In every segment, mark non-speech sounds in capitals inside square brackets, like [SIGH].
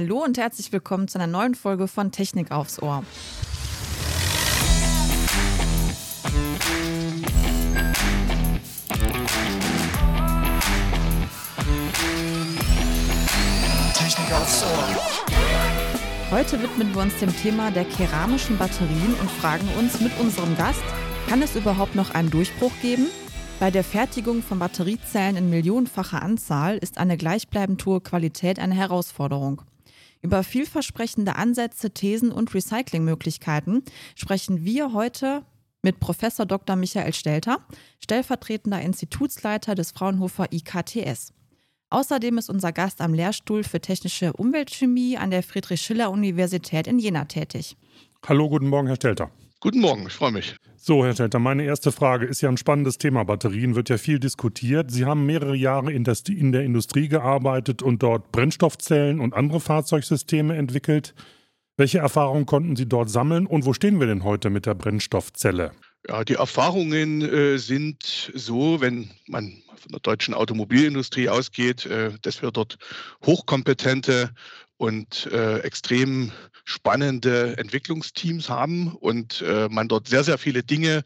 Hallo und herzlich willkommen zu einer neuen Folge von Technik aufs Ohr. Technik aufs Ohr. Heute widmen wir uns dem Thema der keramischen Batterien und fragen uns mit unserem Gast, kann es überhaupt noch einen Durchbruch geben? Bei der Fertigung von Batteriezellen in millionenfacher Anzahl ist eine gleichbleibend hohe Qualität eine Herausforderung. Über vielversprechende Ansätze, Thesen und Recyclingmöglichkeiten sprechen wir heute mit Professor Dr. Michael Stelter, stellvertretender Institutsleiter des Fraunhofer IKTS. Außerdem ist unser Gast am Lehrstuhl für technische Umweltchemie an der Friedrich-Schiller-Universität in Jena tätig. Hallo, guten Morgen, Herr Stelter. Guten Morgen, ich freue mich. So, Herr Stelter, meine erste Frage ist ja ein spannendes Thema. Batterien wird ja viel diskutiert. Sie haben mehrere Jahre in, der Industrie gearbeitet und dort Brennstoffzellen und andere Fahrzeugsysteme entwickelt. Welche Erfahrungen konnten Sie dort sammeln und wo stehen wir denn heute mit der Brennstoffzelle? Ja, die Erfahrungen äh, sind so, wenn man von der deutschen Automobilindustrie ausgeht, äh, dass wir dort hochkompetente und äh, extrem spannende Entwicklungsteams haben und äh, man dort sehr, sehr viele Dinge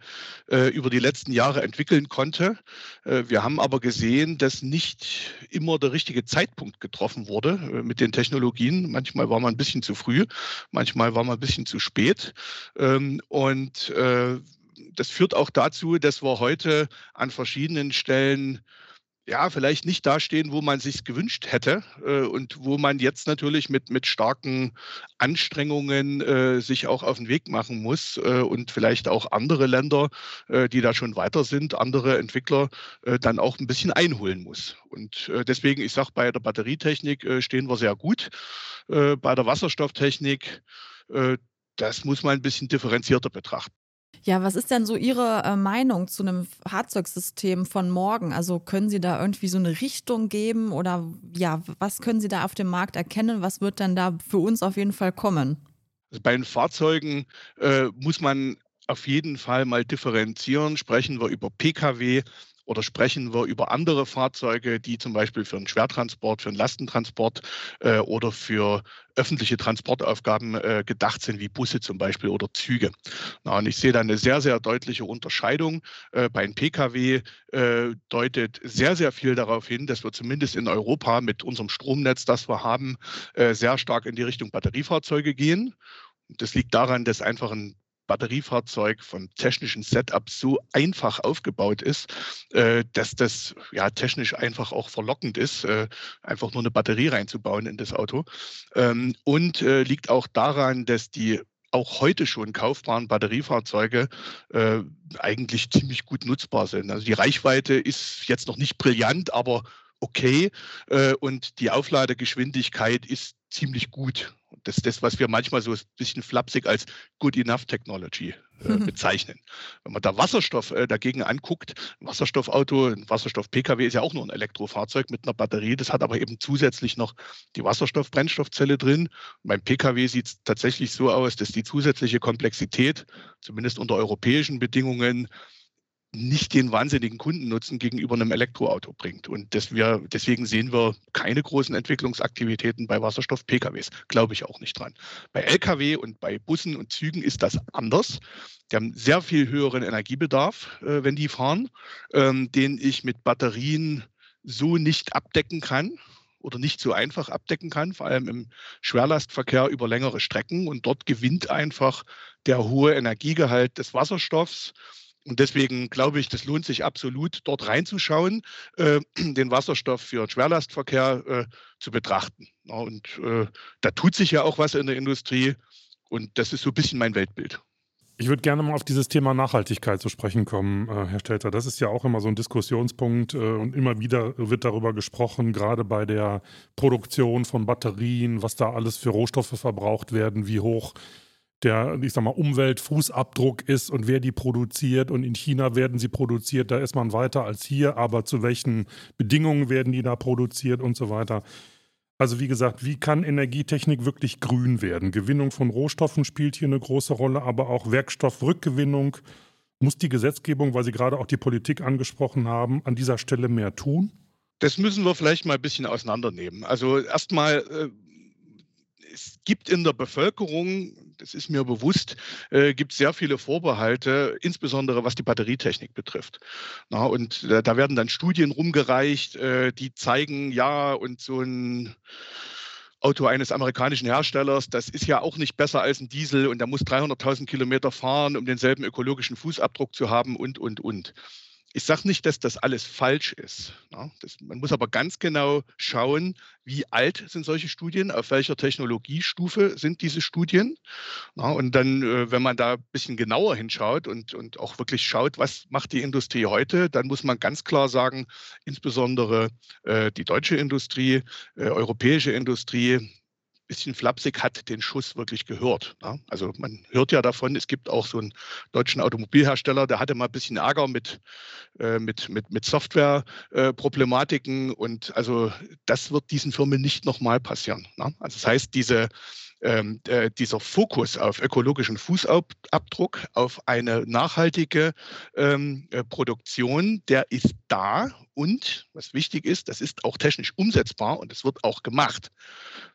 äh, über die letzten Jahre entwickeln konnte. Äh, wir haben aber gesehen, dass nicht immer der richtige Zeitpunkt getroffen wurde äh, mit den Technologien. Manchmal war man ein bisschen zu früh, manchmal war man ein bisschen zu spät. Ähm, und äh, das führt auch dazu, dass wir heute an verschiedenen Stellen ja, vielleicht nicht dastehen, wo man sich gewünscht hätte äh, und wo man jetzt natürlich mit, mit starken Anstrengungen äh, sich auch auf den Weg machen muss äh, und vielleicht auch andere Länder, äh, die da schon weiter sind, andere Entwickler äh, dann auch ein bisschen einholen muss. Und äh, deswegen, ich sage, bei der Batterietechnik stehen wir sehr gut. bei der Wasserstofftechnik, das muss man ein bisschen differenzierter betrachten. Ja, was ist denn so Ihre äh, Meinung zu einem Fahrzeugsystem von morgen? Also können Sie da irgendwie so eine Richtung geben oder ja, was können Sie da auf dem Markt erkennen? Was wird dann da für uns auf jeden Fall kommen? Also bei den Fahrzeugen äh, muss man auf jeden Fall mal differenzieren. Sprechen wir über Pkw, oder sprechen wir über andere Fahrzeuge, die zum Beispiel für einen Schwertransport, für einen Lastentransport äh, oder für öffentliche Transportaufgaben äh, gedacht sind, wie Busse zum Beispiel oder Züge. Na, und ich sehe da eine sehr, sehr deutliche Unterscheidung. Äh, bei einem Pkw äh, deutet sehr, sehr viel darauf hin, dass wir zumindest in Europa mit unserem Stromnetz, das wir haben, äh, sehr stark in die Richtung Batteriefahrzeuge gehen. Das liegt daran, dass einfach ein Batteriefahrzeug vom technischen Setup so einfach aufgebaut ist, äh, dass das ja technisch einfach auch verlockend ist, äh, einfach nur eine Batterie reinzubauen in das Auto. Ähm, und äh, liegt auch daran, dass die auch heute schon kaufbaren Batteriefahrzeuge äh, eigentlich ziemlich gut nutzbar sind. Also die Reichweite ist jetzt noch nicht brillant, aber okay. Äh, und die Aufladegeschwindigkeit ist ziemlich gut. Das ist das, was wir manchmal so ein bisschen flapsig als Good Enough Technology äh, mhm. bezeichnen. Wenn man da Wasserstoff äh, dagegen anguckt, ein Wasserstoffauto, ein Wasserstoff-Pkw ist ja auch nur ein Elektrofahrzeug mit einer Batterie. Das hat aber eben zusätzlich noch die Wasserstoff-Brennstoffzelle drin. Und beim Pkw sieht es tatsächlich so aus, dass die zusätzliche Komplexität, zumindest unter europäischen Bedingungen, nicht den wahnsinnigen Kundennutzen gegenüber einem Elektroauto bringt. Und wir, deswegen sehen wir keine großen Entwicklungsaktivitäten bei Wasserstoff-PKWs. Glaube ich auch nicht dran. Bei Lkw und bei Bussen und Zügen ist das anders. Die haben sehr viel höheren Energiebedarf, äh, wenn die fahren, ähm, den ich mit Batterien so nicht abdecken kann oder nicht so einfach abdecken kann, vor allem im Schwerlastverkehr über längere Strecken. Und dort gewinnt einfach der hohe Energiegehalt des Wasserstoffs und deswegen glaube ich, das lohnt sich absolut, dort reinzuschauen, äh, [CLEARS THROAT] den Wasserstoff für Schwerlastverkehr äh, zu betrachten. Ja, und äh, da tut sich ja auch was in der Industrie. Und das ist so ein bisschen mein Weltbild. Ich würde gerne mal auf dieses Thema Nachhaltigkeit zu sprechen kommen, äh, Herr Stelter. Das ist ja auch immer so ein Diskussionspunkt äh, und immer wieder wird darüber gesprochen, gerade bei der Produktion von Batterien, was da alles für Rohstoffe verbraucht werden, wie hoch der, ich sag mal, Umweltfußabdruck ist und wer die produziert. Und in China werden sie produziert, da ist man weiter als hier, aber zu welchen Bedingungen werden die da produziert und so weiter. Also wie gesagt, wie kann Energietechnik wirklich grün werden? Gewinnung von Rohstoffen spielt hier eine große Rolle, aber auch Werkstoffrückgewinnung. Muss die Gesetzgebung, weil Sie gerade auch die Politik angesprochen haben, an dieser Stelle mehr tun? Das müssen wir vielleicht mal ein bisschen auseinandernehmen. Also erstmal äh, es gibt in der Bevölkerung, das ist mir bewusst, äh, gibt sehr viele Vorbehalte, insbesondere was die Batterietechnik betrifft. Na, und äh, da werden dann Studien rumgereicht, äh, die zeigen, ja, und so ein Auto eines amerikanischen Herstellers, das ist ja auch nicht besser als ein Diesel und der muss 300.000 Kilometer fahren, um denselben ökologischen Fußabdruck zu haben und, und, und. Ich sage nicht, dass das alles falsch ist. Ja, das, man muss aber ganz genau schauen, wie alt sind solche Studien, auf welcher Technologiestufe sind diese Studien. Ja, und dann, äh, wenn man da ein bisschen genauer hinschaut und, und auch wirklich schaut, was macht die Industrie heute, dann muss man ganz klar sagen, insbesondere äh, die deutsche Industrie, äh, europäische Industrie, bisschen flapsig, hat den Schuss wirklich gehört. Ne? Also man hört ja davon, es gibt auch so einen deutschen Automobilhersteller, der hatte mal ein bisschen Ärger mit, äh, mit, mit, mit Softwareproblematiken äh, und also das wird diesen Firmen nicht nochmal passieren. Ne? Also das heißt, diese ähm, äh, dieser Fokus auf ökologischen Fußabdruck, auf eine nachhaltige ähm, äh, Produktion, der ist da und was wichtig ist, das ist auch technisch umsetzbar und es wird auch gemacht.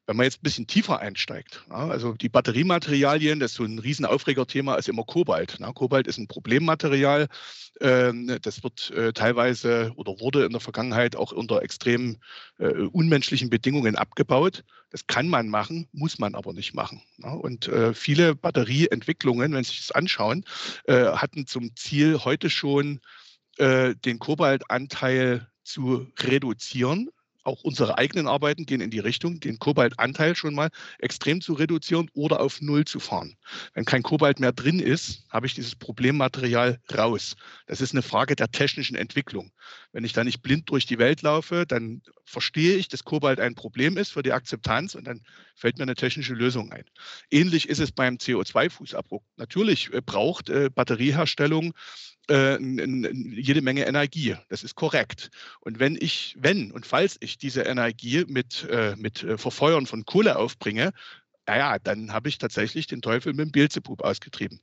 Wenn man jetzt ein bisschen tiefer einsteigt, ja, also die Batteriematerialien, das ist so ein Riesenaufregerthema, ist immer Kobalt. Ne? Kobalt ist ein Problemmaterial. Ähm, das wird äh, teilweise oder wurde in der Vergangenheit auch unter extrem äh, unmenschlichen Bedingungen abgebaut. Das kann man machen, muss man aber nicht machen. Ja? Und äh, viele Batterieentwicklungen, wenn Sie sich das anschauen, äh, hatten zum Ziel heute schon äh, den Kobaltanteil zu reduzieren. Auch unsere eigenen Arbeiten gehen in die Richtung, den Kobaltanteil schon mal extrem zu reduzieren oder auf Null zu fahren. Wenn kein Kobalt mehr drin ist, habe ich dieses Problemmaterial raus. Das ist eine Frage der technischen Entwicklung. Wenn ich da nicht blind durch die Welt laufe, dann verstehe ich, dass Kobalt ein Problem ist für die Akzeptanz und dann fällt mir eine technische Lösung ein. Ähnlich ist es beim CO2-Fußabdruck. Natürlich äh, braucht äh, Batterieherstellung äh, jede Menge Energie. Das ist korrekt. Und wenn ich, wenn und falls ich diese Energie mit, äh, mit äh, Verfeuern von Kohle aufbringe, naja, dann habe ich tatsächlich den Teufel mit dem Beelzebub ausgetrieben.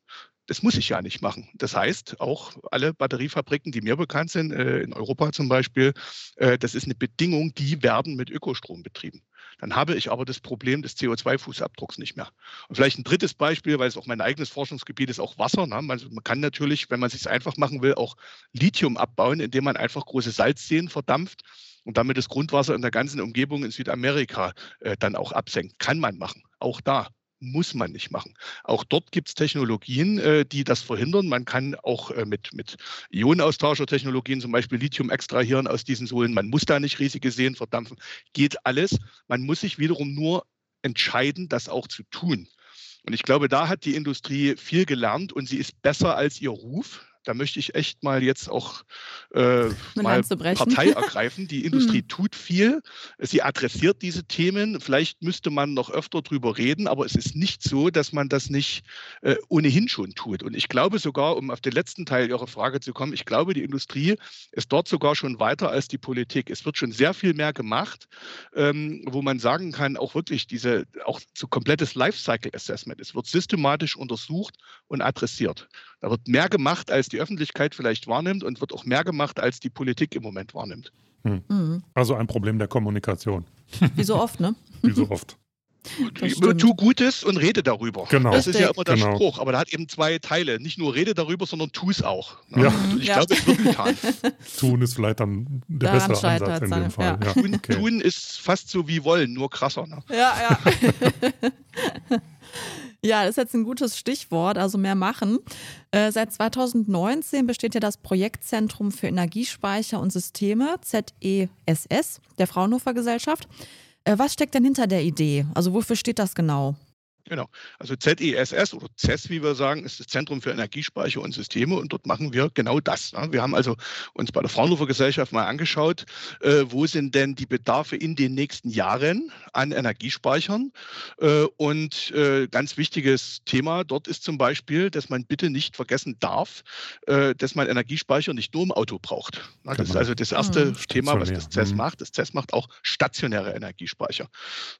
Das muss ich ja nicht machen. Das heißt, auch alle Batteriefabriken, die mir bekannt sind, in Europa zum Beispiel, das ist eine Bedingung, die werden mit Ökostrom betrieben. Dann habe ich aber das Problem des CO2-Fußabdrucks nicht mehr. Und vielleicht ein drittes Beispiel, weil es auch mein eigenes Forschungsgebiet ist, auch Wasser. Ne? Man, man, kann natürlich, wenn man es sich einfach machen will, auch Lithium abbauen, indem man einfach große Salzseen verdampft und damit das Grundwasser in der ganzen Umgebung in Südamerika äh, dann auch absenkt. Kann man machen, auch da muss man nicht machen. Auch dort gibt es Technologien, äh, die das verhindern. Man kann auch äh, mit, mit Ionenaustauschertechnologien zum Beispiel Lithium extrahieren aus diesen Sohlen. Man muss da nicht riesige Seen verdampfen. Geht alles. Man muss sich wiederum nur entscheiden, das auch zu tun. Und ich glaube, da hat die Industrie viel gelernt und sie ist besser als ihr Ruf da möchte ich echt mal jetzt auch äh, [LAUGHS] mal Partei [LAUGHS] ergreifen. Die Industrie hm. tut viel. Sie adressiert diese Themen. Vielleicht müsste man noch öfter drüber reden, aber es ist nicht so, dass man das nicht äh, ohnehin schon tut. Und ich glaube sogar, um auf den letzten Teil Ihrer Frage zu kommen, ich glaube, die Industrie ist dort sogar schon weiter als die Politik. Es wird schon sehr viel mehr gemacht, ähm, wo man sagen kann, auch wirklich diese, auch so komplettes Lifecycle Assessment. Es wird systematisch untersucht und adressiert. Da wird mehr gemacht, als die Öffentlichkeit vielleicht wahrnimmt und wird auch mehr gemacht, als die Politik im Moment wahrnimmt. Hm. Mhm. Also ein Problem der Kommunikation. Wie so oft, ne? Wie so oft. Tu Gutes und rede darüber. Genau. Das ist ja immer der genau. Spruch. Aber da hat eben zwei Teile. Nicht nur rede darüber, sondern tu es auch. Ja. Ich ja. glaube, es wird getan. [LAUGHS] Tun ist vielleicht dann der Daran bessere Ansatz in dem Fall. Ja. Tun, okay. tun, ist fast so wie wollen, nur krasser. Ne? Ja, ja. [LAUGHS] Ja, das ist jetzt ein gutes Stichwort, also mehr machen. Äh, seit 2019 besteht ja das Projektzentrum für Energiespeicher und Systeme, ZESS, der Fraunhofer Gesellschaft. Äh, was steckt denn hinter der Idee? Also wofür steht das genau? Genau. Also ZESS oder CES, wie wir sagen, ist das Zentrum für Energiespeicher und Systeme und dort machen wir genau das. Wir haben also uns bei der Fraunhofer Gesellschaft mal angeschaut, äh, wo sind denn die Bedarfe in den nächsten Jahren an Energiespeichern. Äh, und äh, ganz wichtiges Thema dort ist zum Beispiel, dass man bitte nicht vergessen darf, dass man Energiespeicher nicht nur im Auto braucht. Das ist genau. also das erste mhm. Thema, was das CES mhm. macht. Das CES macht auch stationäre Energiespeicher.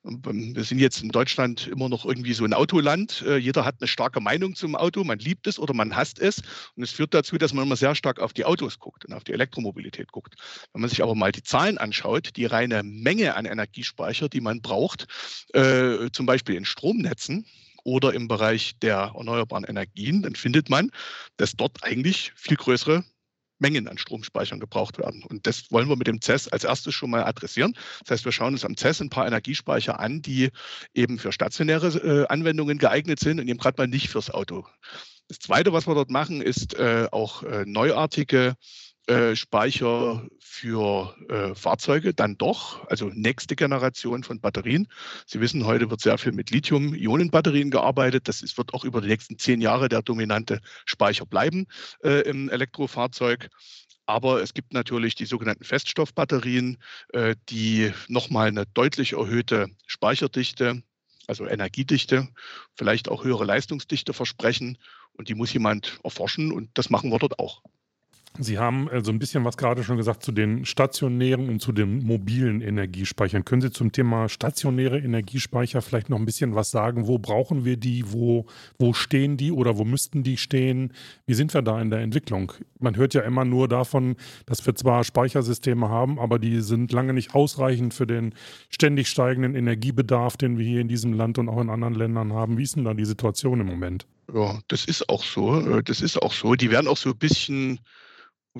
Ähm, wir sind jetzt in Deutschland immer noch irgendwie so ein Autoland. Äh, jeder hat eine starke Meinung zum Auto, man liebt es oder man hasst es. Und es führt dazu, dass man immer sehr stark auf die Autos guckt und auf die Elektromobilität guckt. Wenn man sich aber mal die Zahlen anschaut, die reine Menge an Energiespeicher, die man braucht, äh, zum Beispiel in Stromnetzen, oder im Bereich der erneuerbaren Energien, dann findet man, dass dort eigentlich viel größere Mengen an Stromspeichern gebraucht werden. Und das wollen wir mit dem CES als erstes schon mal adressieren. Das heißt, wir schauen uns am CES ein paar Energiespeicher an, die eben für stationäre äh, Anwendungen geeignet sind und eben gerade mal nicht fürs Auto. Das Zweite, was wir dort machen, ist äh, auch äh, neuartige äh, Speicher für äh, Fahrzeuge dann doch, also nächste Generation von Batterien. Sie wissen, heute wird sehr viel mit Lithium-Ionen-Batterien gearbeitet. Das ist, wird auch über die nächsten zehn Jahre der dominante Speicher bleiben äh, im Elektrofahrzeug. Aber es gibt natürlich die sogenannten Feststoffbatterien, äh, die nochmal eine deutlich erhöhte Speicherdichte, also Energiedichte, vielleicht auch höhere Leistungsdichte versprechen. Und die muss jemand erforschen und das machen wir dort auch. Sie haben also ein bisschen was gerade schon gesagt zu den stationären und zu den mobilen Energiespeichern. Können Sie zum Thema stationäre Energiespeicher vielleicht noch ein bisschen was sagen? Wo brauchen wir die? Wo, wo stehen die oder wo müssten die stehen? Wie sind wir da in der Entwicklung? Man hört ja immer nur davon, dass wir zwar Speichersysteme haben, aber die sind lange nicht ausreichend für den ständig steigenden Energiebedarf, den wir hier in diesem Land und auch in anderen Ländern haben. Wie ist denn da die Situation im Moment? Ja, das ist auch so. Das ist auch so. Die werden auch so ein bisschen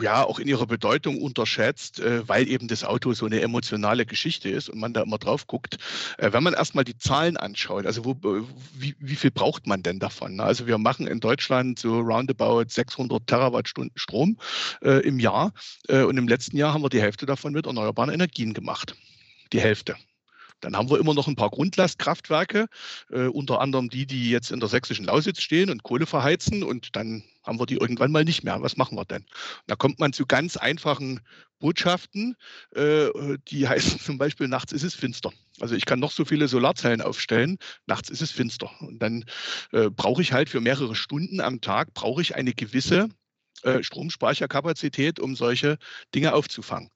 ja auch in ihrer Bedeutung unterschätzt, äh, weil eben das Auto so eine emotionale Geschichte ist und man da immer drauf guckt. Äh, wenn man erstmal die Zahlen anschaut, also wo, äh, wie, wie viel braucht man denn davon? Ne? Also wir machen in Deutschland so roundabout 600 Terawattstunden Strom äh, im Jahr äh, und im letzten Jahr haben wir die Hälfte davon mit erneuerbaren Energien gemacht. Die Hälfte. Dann haben wir immer noch ein paar Grundlastkraftwerke, äh, unter anderem die, die jetzt in der sächsischen Lausitz stehen und Kohle verheizen. Und dann haben wir die irgendwann mal nicht mehr. Was machen wir denn? Da kommt man zu ganz einfachen Botschaften, äh, die [LAUGHS] heißen zum Beispiel, nachts ist es finster. Also ich kann noch so viele Solarzellen aufstellen, nachts ist es finster. Und dann äh, brauche ich halt für mehrere Stunden am Tag, brauche ich eine gewisse äh, Stromspeicherkapazität, um solche Dinge aufzufangen.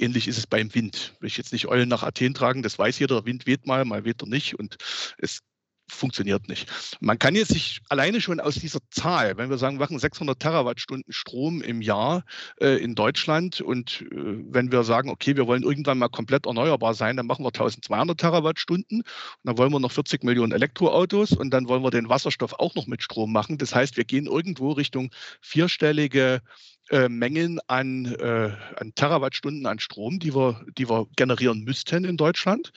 Ähnlich ist es beim Wind. Will ich jetzt nicht Eulen nach Athen tragen, das weiß jeder, der Wind weht mal, mal weht er nicht und es funktioniert nicht. Man kann jetzt sich alleine schon aus dieser Zahl, wenn wir sagen, wir machen 600 Terawattstunden Strom im Jahr äh, in Deutschland und äh, wenn wir sagen, okay, wir wollen irgendwann mal komplett erneuerbar sein, dann machen wir 1200 Terawattstunden und dann wollen wir noch 40 Millionen Elektroautos und dann wollen wir den Wasserstoff auch noch mit Strom machen. Das heißt, wir gehen irgendwo Richtung vierstellige äh, Mengen an, äh, an Terawattstunden an Strom, die wir, die wir generieren müssten in Deutschland.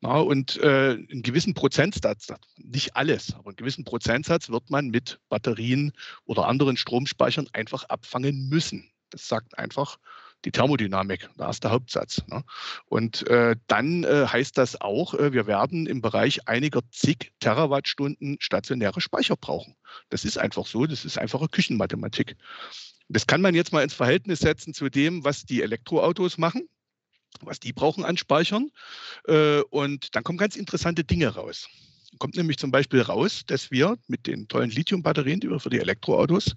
Na, und äh, einen gewissen Prozentsatz, nicht alles, aber einen gewissen Prozentsatz wird man mit Batterien oder anderen Stromspeichern einfach abfangen müssen. Das sagt einfach die Thermodynamik. Da ist der Hauptsatz. Ne? Und äh, dann äh, heißt das auch, äh, wir werden im Bereich einiger zig Terawattstunden stationäre Speicher brauchen. Das ist einfach so, das ist einfache Küchenmathematik. Das kann man jetzt mal ins Verhältnis setzen zu dem, was die Elektroautos machen, was die brauchen an Speichern. Äh, und dann kommen ganz interessante Dinge raus. Kommt nämlich zum Beispiel raus, dass wir mit den tollen Lithium-Batterien, die wir für die Elektroautos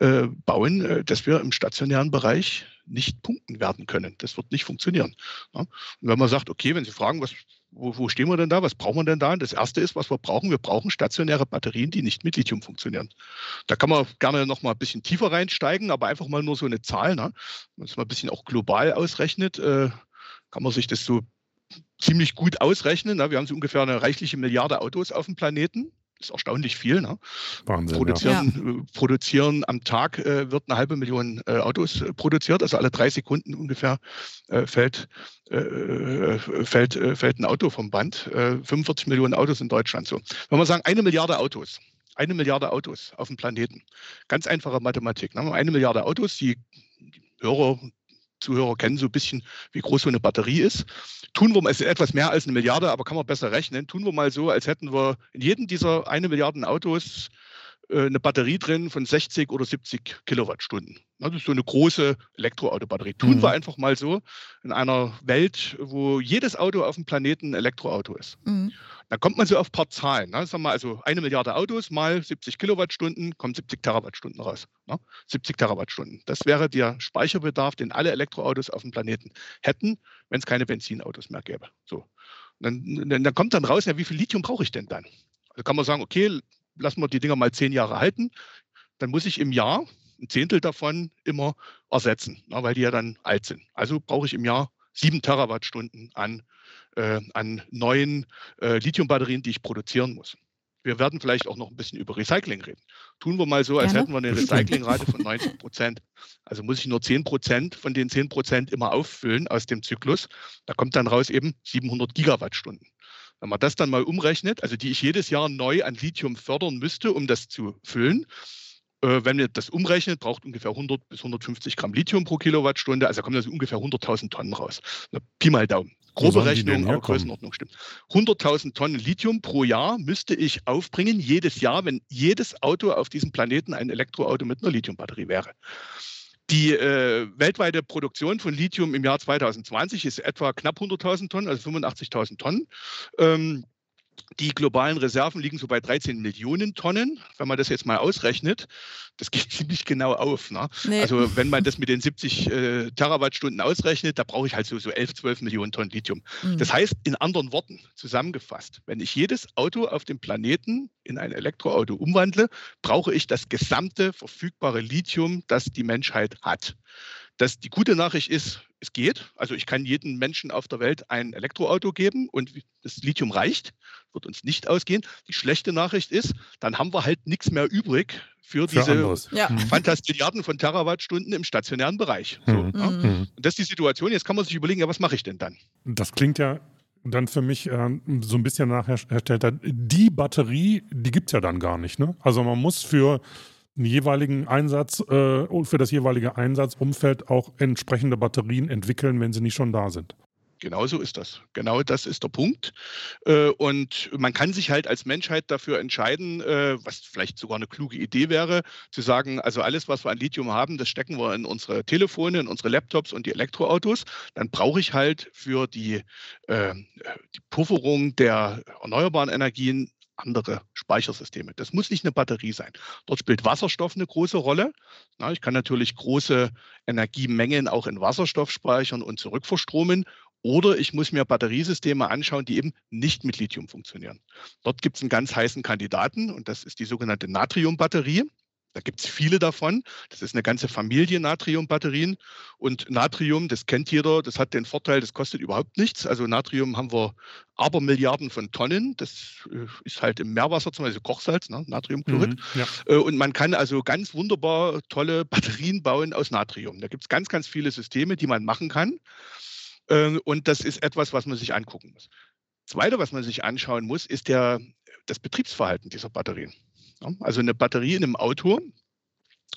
äh, bauen, äh, dass wir im stationären Bereich nicht punkten werden können. Das wird nicht funktionieren. Und wenn man sagt, okay, wenn Sie fragen, was, wo, wo, stehen wir denn da? Was brauchen wir denn da? Das erste ist, was wir brauchen. Wir brauchen stationäre Batterien, die nicht mit Lithium funktionieren. Da kann man gerne noch mal ein bisschen tiefer reinsteigen, aber einfach mal nur so eine Zahl. Ne? Wenn man es mal ein bisschen auch global ausrechnet, äh, kann man sich das so ziemlich gut ausrechnen. Ne? Wir haben so ungefähr eine reichliche Milliarde Autos auf dem Planeten ist erstaunlich viel. Ne? Wahnsinn. Produzieren, ja. Äh, produzieren am Tag äh, wird eine halbe Million äh, Autos äh, produziert, also alle drei Sekunden ungefähr äh, fällt, äh, fällt, fällt ein Auto vom Band. 45 Millionen Autos in Deutschland. So. Wenn wir sagen, eine Milliarde Autos, eine Milliarde Autos auf dem Planeten. Ganz einfache Mathematik. Ne? Eine Milliarde Autos, die Hörer, Zuhörer kennen so ein bisschen, wie groß so eine Batterie ist. Tun wir mal, es ist etwas mehr als eine Milliarde, aber kann man besser rechnen. Tun wir mal so, als hätten wir in jedem dieser eine Milliarden Autos eine Batterie drin von 60 oder 70 Kilowattstunden. Das ist so eine große Elektroautobatterie. Tun mhm. wir einfach mal so in einer Welt, wo jedes Auto auf dem Planeten ein Elektroauto ist. Mhm. Dann kommt man so auf ein paar Zahlen. Ne? Sagen wir also eine Milliarde Autos mal 70 Kilowattstunden, kommen 70 Terawattstunden raus. Ne? 70 Terawattstunden. Das wäre der Speicherbedarf, den alle Elektroautos auf dem Planeten hätten, wenn es keine Benzinautos mehr gäbe. So. Dann, dann, dann kommt dann raus, ja, wie viel Lithium brauche ich denn dann? Da kann man sagen, okay, lassen wir die Dinger mal zehn Jahre halten. Dann muss ich im Jahr ein Zehntel davon immer ersetzen, na, weil die ja dann alt sind. Also brauche ich im Jahr sieben Terawattstunden an, äh, an neuen äh, Lithiumbatterien, die ich produzieren muss. Wir werden vielleicht auch noch ein bisschen über Recycling reden. Tun wir mal so, als Gerne. hätten wir eine Recyclingrate von 90 Prozent. Also muss ich nur 10 Prozent von den 10 Prozent immer auffüllen aus dem Zyklus. Da kommt dann raus eben 700 Gigawattstunden. Wenn man das dann mal umrechnet, also die ich jedes Jahr neu an Lithium fördern müsste, um das zu füllen, äh, wenn wir das umrechnen, braucht ungefähr 100 bis 150 Gramm Lithium pro Kilowattstunde. Also kommen das ungefähr 100.000 Tonnen raus. Pi mal Daumen. Grobe Rechnung, aber Größenordnung stimmt. 100.000 Tonnen Lithium pro Jahr müsste ich aufbringen, jedes Jahr, wenn jedes Auto auf diesem Planeten ein Elektroauto mit einer Lithiumbatterie wäre. Die äh, weltweite Produktion von Lithium im Jahr 2020 ist etwa knapp 100.000 Tonnen, also 85.000 Tonnen. Ähm, die globalen Reserven liegen so bei 13 Millionen Tonnen. Wenn man das jetzt mal ausrechnet, das [LAUGHS] geht ziemlich genau auf. Ne? Nee. Also wenn man das mit den 70 äh, Terawattstunden ausrechnet, da brauche ich halt so, so 11, 12 Millionen Tonnen Lithium. Mhm. Das heißt, in anderen Worten zusammengefasst, wenn ich jedes Auto auf dem Planeten in ein Elektroauto umwandle, brauche ich das gesamte verfügbare Lithium, das die Menschheit hat. Das, die gute Nachricht ist, es geht. Also ich kann jedem Menschen auf der Welt ein Elektroauto geben und das Lithium reicht, wird uns nicht ausgehen. Die schlechte Nachricht ist, dann haben wir halt nichts mehr übrig für, für diese ja. Mhm. Fantastilliarden von Terawattstunden im stationären Bereich. So, mhm. ja. Mhm. Und das ist die Situation. Jetzt kann man sich überlegen, ja, was mache ich denn dann? Das klingt ja dann für mich äh, so ein bisschen nachherstellt. Die Batterie, die gibt es ja dann gar nicht. Ne? Also man muss für jeweiligen Einsatz äh, und für das jeweilige Einsatzumfeld auch entsprechende Batterien entwickeln, wenn sie nicht schon da sind. Genau so ist das. Genau das ist der Punkt. Äh, und man kann sich halt als Menschheit dafür entscheiden, äh, was vielleicht sogar eine kluge Idee wäre, zu sagen, also alles, was wir an Lithium haben, das stecken wir in unsere Telefone, in unsere Laptops und die Elektroautos. Dann brauche ich halt für die, äh, die Pufferung der erneuerbaren Energien andere Speichersysteme. Das muss nicht eine Batterie sein. Dort spielt Wasserstoff eine große Rolle. Na, ich kann natürlich große Energiemengen auch in Wasserstoff speichern und zurückverstromen. Oder ich muss mir Batteriesysteme anschauen, die eben nicht mit Lithium funktionieren. Dort gibt es einen ganz heißen Kandidaten und das ist die sogenannte Natriumbatterie. Da gibt es viele davon. Das ist eine ganze Familie Natriumbatterien. Und Natrium, das kennt jeder, das hat den Vorteil, das kostet überhaupt nichts. Also Natrium haben wir aber Milliarden von Tonnen. Das äh, ist halt im Meerwasser zum Beispiel Kochsalz, ne? Natriumchlorid. Mhm, ja. Äh, und man kann also ganz wunderbar tolle [LAUGHS] Batterien bauen aus Natrium. Da gibt es ganz, ganz viele Systeme, die man machen kann. Ähm, und das ist etwas, was man sich angucken muss. Zweite, was man sich anschauen muss, ist der, das Betriebsverhalten dieser Batterien. Also eine Batterie in einem Auto,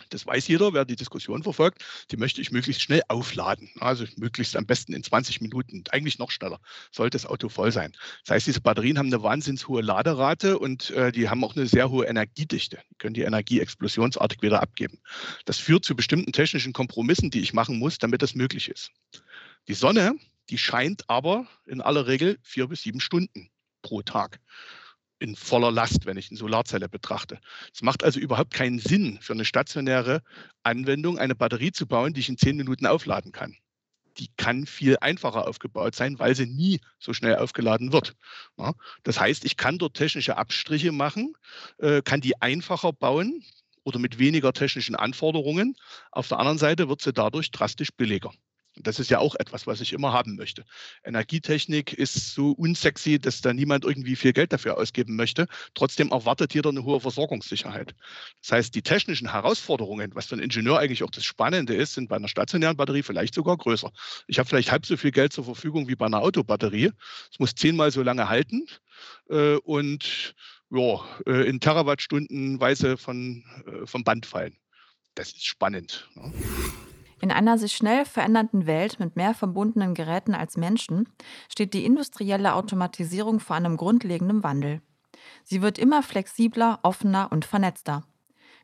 das weiß jeder, wer die Diskussion verfolgt, die möchte ich möglichst schnell aufladen. Also möglichst am besten in 20 Minuten, eigentlich noch schneller, sollte das Auto voll sein. Das heißt, diese Batterien haben eine wahnsinnig hohe Laderate und äh, die haben auch eine sehr hohe Energiedichte. Die können die Energie explosionsartig wieder abgeben. Das führt zu bestimmten technischen Kompromissen, die ich machen muss, damit das möglich ist. Die Sonne, die scheint aber in aller Regel vier bis sieben Stunden pro Tag in voller Last, wenn ich eine Solarzelle betrachte. Es macht also überhaupt keinen Sinn für eine stationäre Anwendung, eine Batterie zu bauen, die ich in zehn Minuten aufladen kann. Die kann viel einfacher aufgebaut sein, weil sie nie so schnell aufgeladen wird. Das heißt, ich kann dort technische Abstriche machen, äh, kann die einfacher bauen oder mit weniger technischen Anforderungen. Auf der anderen Seite wird sie dadurch drastisch billiger. Das ist ja auch etwas, was ich immer haben möchte. Energietechnik ist so unsexy, dass da niemand irgendwie viel Geld dafür ausgeben möchte. Trotzdem erwartet jeder eine hohe Versorgungssicherheit. Das heißt, die technischen Herausforderungen, was für einen Ingenieur eigentlich auch das Spannende ist, sind bei einer stationären Batterie vielleicht sogar größer. Ich habe vielleicht halb so viel Geld zur Verfügung wie bei einer Autobatterie. Es muss zehnmal so lange halten äh, und ja, äh, in Terawattstundenweise von, äh, vom Band fallen. Das ist spannend. Ne? In einer sich schnell verändernden Welt mit mehr verbundenen Geräten als Menschen steht die industrielle Automatisierung vor einem grundlegenden Wandel. Sie wird immer flexibler, offener und vernetzter.